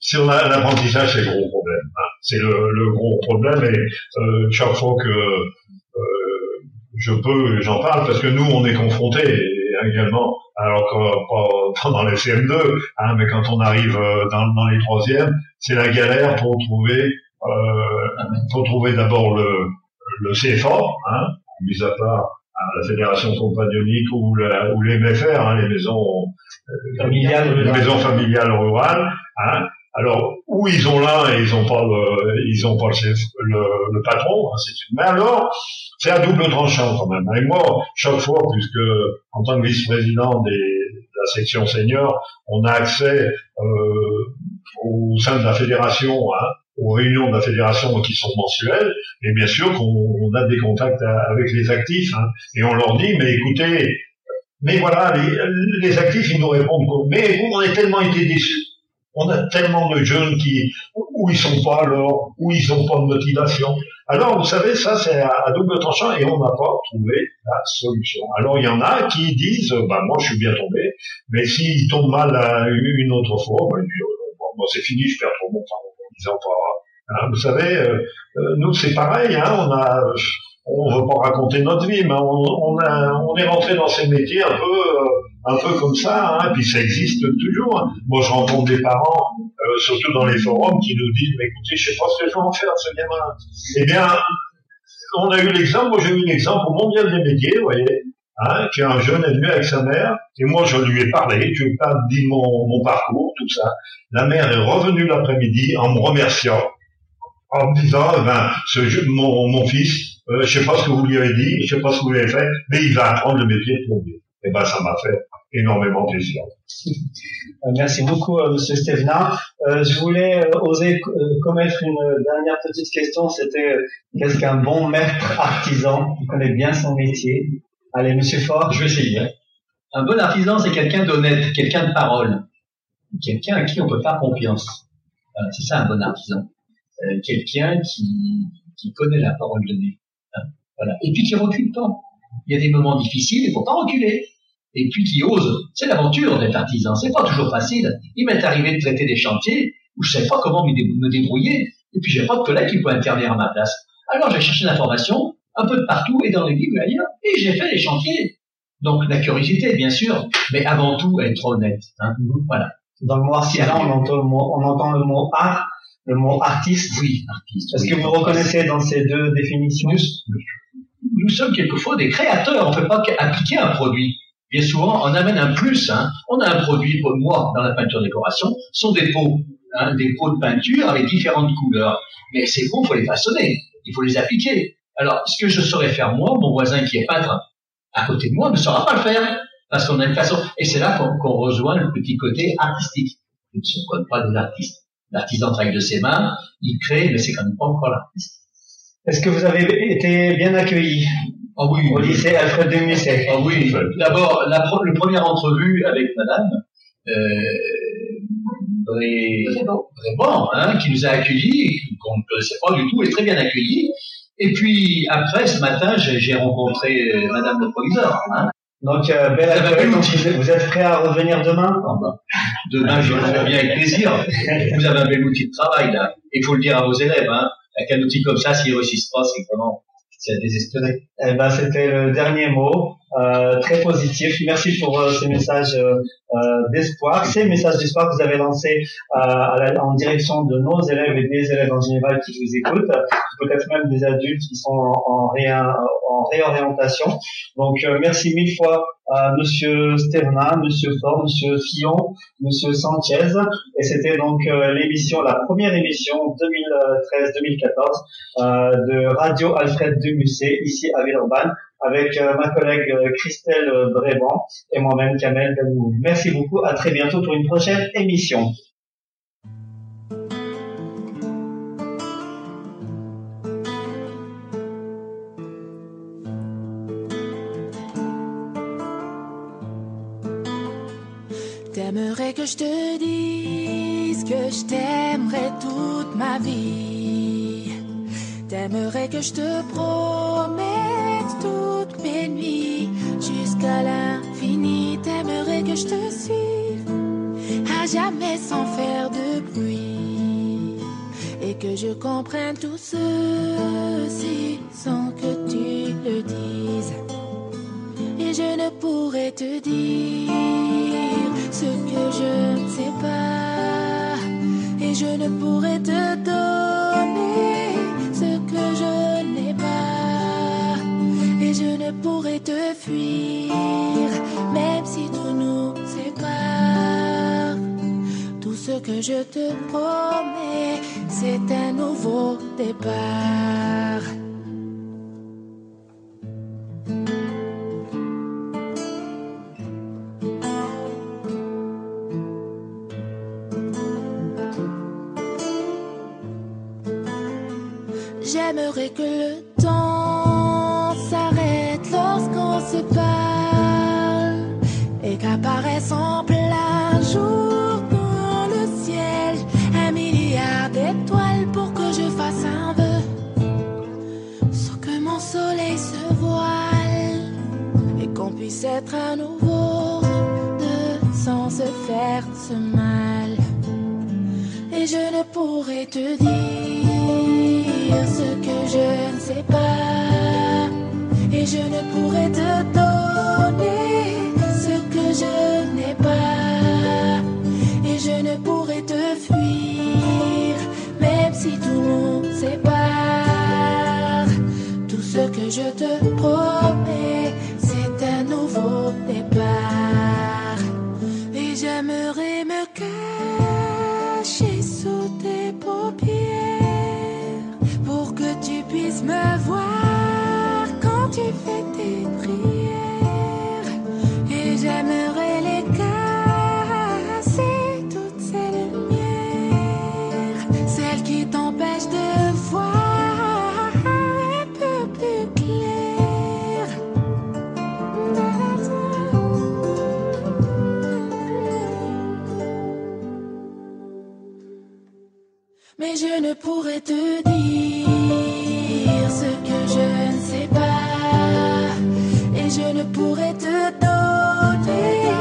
Sur la- l'apprentissage, c'est le gros problème. hein. C'est le, le gros problème et euh, chaque fois que euh, je peux, j'en parle parce que nous, on est confrontés également. Alors que pas, dans les CM2, hein, mais quand on arrive euh, dans, dans les troisièmes, c'est la galère pour trouver, euh, pour trouver d'abord le, le CFA, hein, mis à part hein, la fédération compagnonique ou, la, ou les MFR, hein, les maisons euh, Familiales les rurales. maisons familiales rurales. Hein. Alors, où ils ont l'un et ils ont pas le, ils ont pas le, chef- le, patron, hein, c'est une- mais alors, c'est à double tranchant quand même. Et moi, chaque fois, puisque en tant que vice-président de la section senior, on a accès euh, au sein de la fédération, hein, aux réunions de la fédération qui sont mensuelles, et bien sûr qu'on on a des contacts avec les actifs, hein, et on leur dit, mais écoutez, mais voilà, les, actifs, ils nous répondent, mais vous, on a tellement été déçus. On a tellement de jeunes qui, où ils sont pas alors, où ils ont pas de motivation. Alors, vous savez, ça, c'est à, double tranchant et on n'a pas trouvé la solution. Alors, il y en a qui disent, bah, moi, je suis bien tombé, mais s'ils tombent mal à une autre fois, bah, euh, bon, c'est fini, je perds trop mon temps. Ils ont pas, hein, vous savez, euh, euh, nous, c'est pareil, hein, on a, on veut pas raconter notre vie, mais on, on, a, on est rentré dans ces métiers un peu, euh, un peu comme ça, hein, puis ça existe toujours. Moi, je rencontre des parents, euh, surtout dans les forums, qui nous disent, mais écoutez, je sais pas ce que je vais en faire ce gamin. Eh bien, on a eu l'exemple, moi j'ai eu l'exemple au mondial des métiers, vous voyez, hein, qu'un jeune est venu avec sa mère, et moi je lui ai parlé, je lui ai dit mon, mon parcours, tout ça. La mère est revenue l'après-midi en me remerciant, en me disant, eh ben, ce, mon, mon fils, euh, je sais pas ce que vous lui avez dit, je sais pas ce que vous lui avez fait, mais il va apprendre le métier de plombier. Et ben, ça m'a fait énormément plaisir. Euh, Merci beaucoup, euh, Monsieur Stevenin. Euh, je voulais euh, oser euh, commettre une dernière petite question. C'était qu'est-ce qu'un bon maître artisan? Qui connaît bien son métier Allez, Monsieur Fort. Je vais essayer. hein. Un bon artisan, c'est quelqu'un d'honnête, quelqu'un de parole, quelqu'un à qui on peut faire confiance. C'est ça un bon artisan. Euh, quelqu'un qui, qui connaît la parole donnée. Voilà. Et puis qui recule pas. Il y a des moments difficiles, il faut pas reculer. Et puis qui ose. C'est l'aventure d'être artisan. C'est pas toujours facile. Il m'est arrivé de traiter des chantiers où je savais pas comment me dé- me débrouiller. Et puis j'ai pas de collègue qui peut intervenir à ma place. Alors j'ai cherché l'information un peu de partout et dans les livres et ailleurs. Et j'ai fait les chantiers. Donc la curiosité, bien sûr, mais avant tout être honnête. Hein. Voilà. Dans le mot artisan, on entend le mot, on entend le mot art, le mot artiste. Oui, artiste. Est-ce oui. que vous reconnaissez dans ces deux définitions? Nous sommes quelquefois des créateurs. On ne peut pas appliquer un produit. Bien souvent, on amène un plus. Hein. On a un produit, pour moi, dans la peinture décoration, sont des pots, hein, des pots de peinture avec différentes couleurs. Mais ces pots, il faut les façonner, il faut les appliquer. Alors, ce que je saurais faire moi, mon voisin qui est peintre à côté de moi ne saura pas le faire parce qu'on a une façon. Et c'est là qu'on rejoint le petit côté artistique. Nous ne sommes pas des artistes. L'artisan travaille de ses mains, il crée, mais c'est quand même pas encore l'artiste. Est-ce que vous avez été bien accueilli Ah oui, au lycée Alfred de Musset? Ah oui, d'abord, la, pro- la première entrevue avec madame, euh, Bré- Bréban, hein, qui nous a accueillis, qu'on ne connaissait pas du tout, et très bien accueillis. Et puis, après, ce matin, j'ai j'ai rencontré euh, madame le proviseur. Hein. Donc, euh, bel accueil. Donc, vous êtes- vous êtes prêt à revenir demain? Demain, je le ferai bien avec plaisir. Vous avez un bel outil de travail, là. Il faut le dire à vos élèves, hein. Avec un outil comme ça, s'ils réussissent pas, c'est vraiment, c'est à désespérer. Eh ben, c'était le dernier mot, euh, très positif. Merci pour euh, ces messages euh, euh, d'espoir, ces messages d'espoir que vous avez lancés euh, à en direction de nos élèves et des élèves en général qui vous écoutent. peut-être même des adultes qui sont en, en, en réorientation. Donc euh, merci mille fois à Monsieur Sterna, Monsieur Fort, Monsieur Fillon, Monsieur Sanchez. Et c'était donc l'émission, la première émission 2013-2014 euh, de Radio Alfred de Musset ici à Villeurbanne avec euh, ma collègue euh, Christelle Bréban et moi-même Kamel Belmou. Merci beaucoup, à très bientôt pour une prochaine émission. T'aimerais que je te dise que je t'aimerais toute ma vie. T'aimerais que je te promette nuits jusqu'à l'infini. T'aimerais que je te suive à jamais sans faire de bruit. Et que je comprenne tout ceci sans que tu le dises. Et je ne pourrais te dire ce que je ne sais pas. Et je ne pourrais te donner je pourrais te fuir, même si tout nous sépare. Tout ce que je te promets, c'est un nouveau départ. J'aimerais que le qu'apparaisse en jour dans le ciel un milliard d'étoiles pour que je fasse un vœu sans que mon soleil se voile et qu'on puisse être à nouveau deux sans se faire ce mal. Et je ne pourrais te dire ce que je ne sais pas. Et je ne pourrais te donner je n'ai pas. Et je ne pourrais te fuir, même si tout nous sépare. Tout ce que je te promets, je ne pourrais te dire ce que je ne sais pas. Et je ne pourrais te donner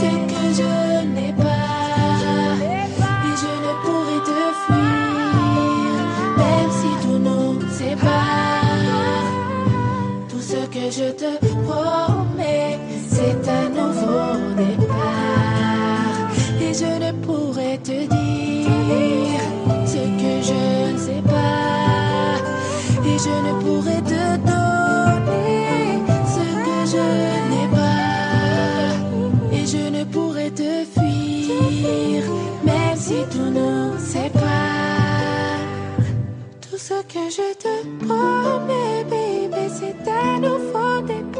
ce que je n'ai pas. Et je ne pourrais te fuir, même si tout nous sépare. Tout ce que je te promets, je ne sais pas. Et je ne pourrai te donner ce que je n'ai pas. Et je ne pourrai te fuir, même si tout nous sépare. Tout ce que je te promets, bébé, c'est un nouveau départ.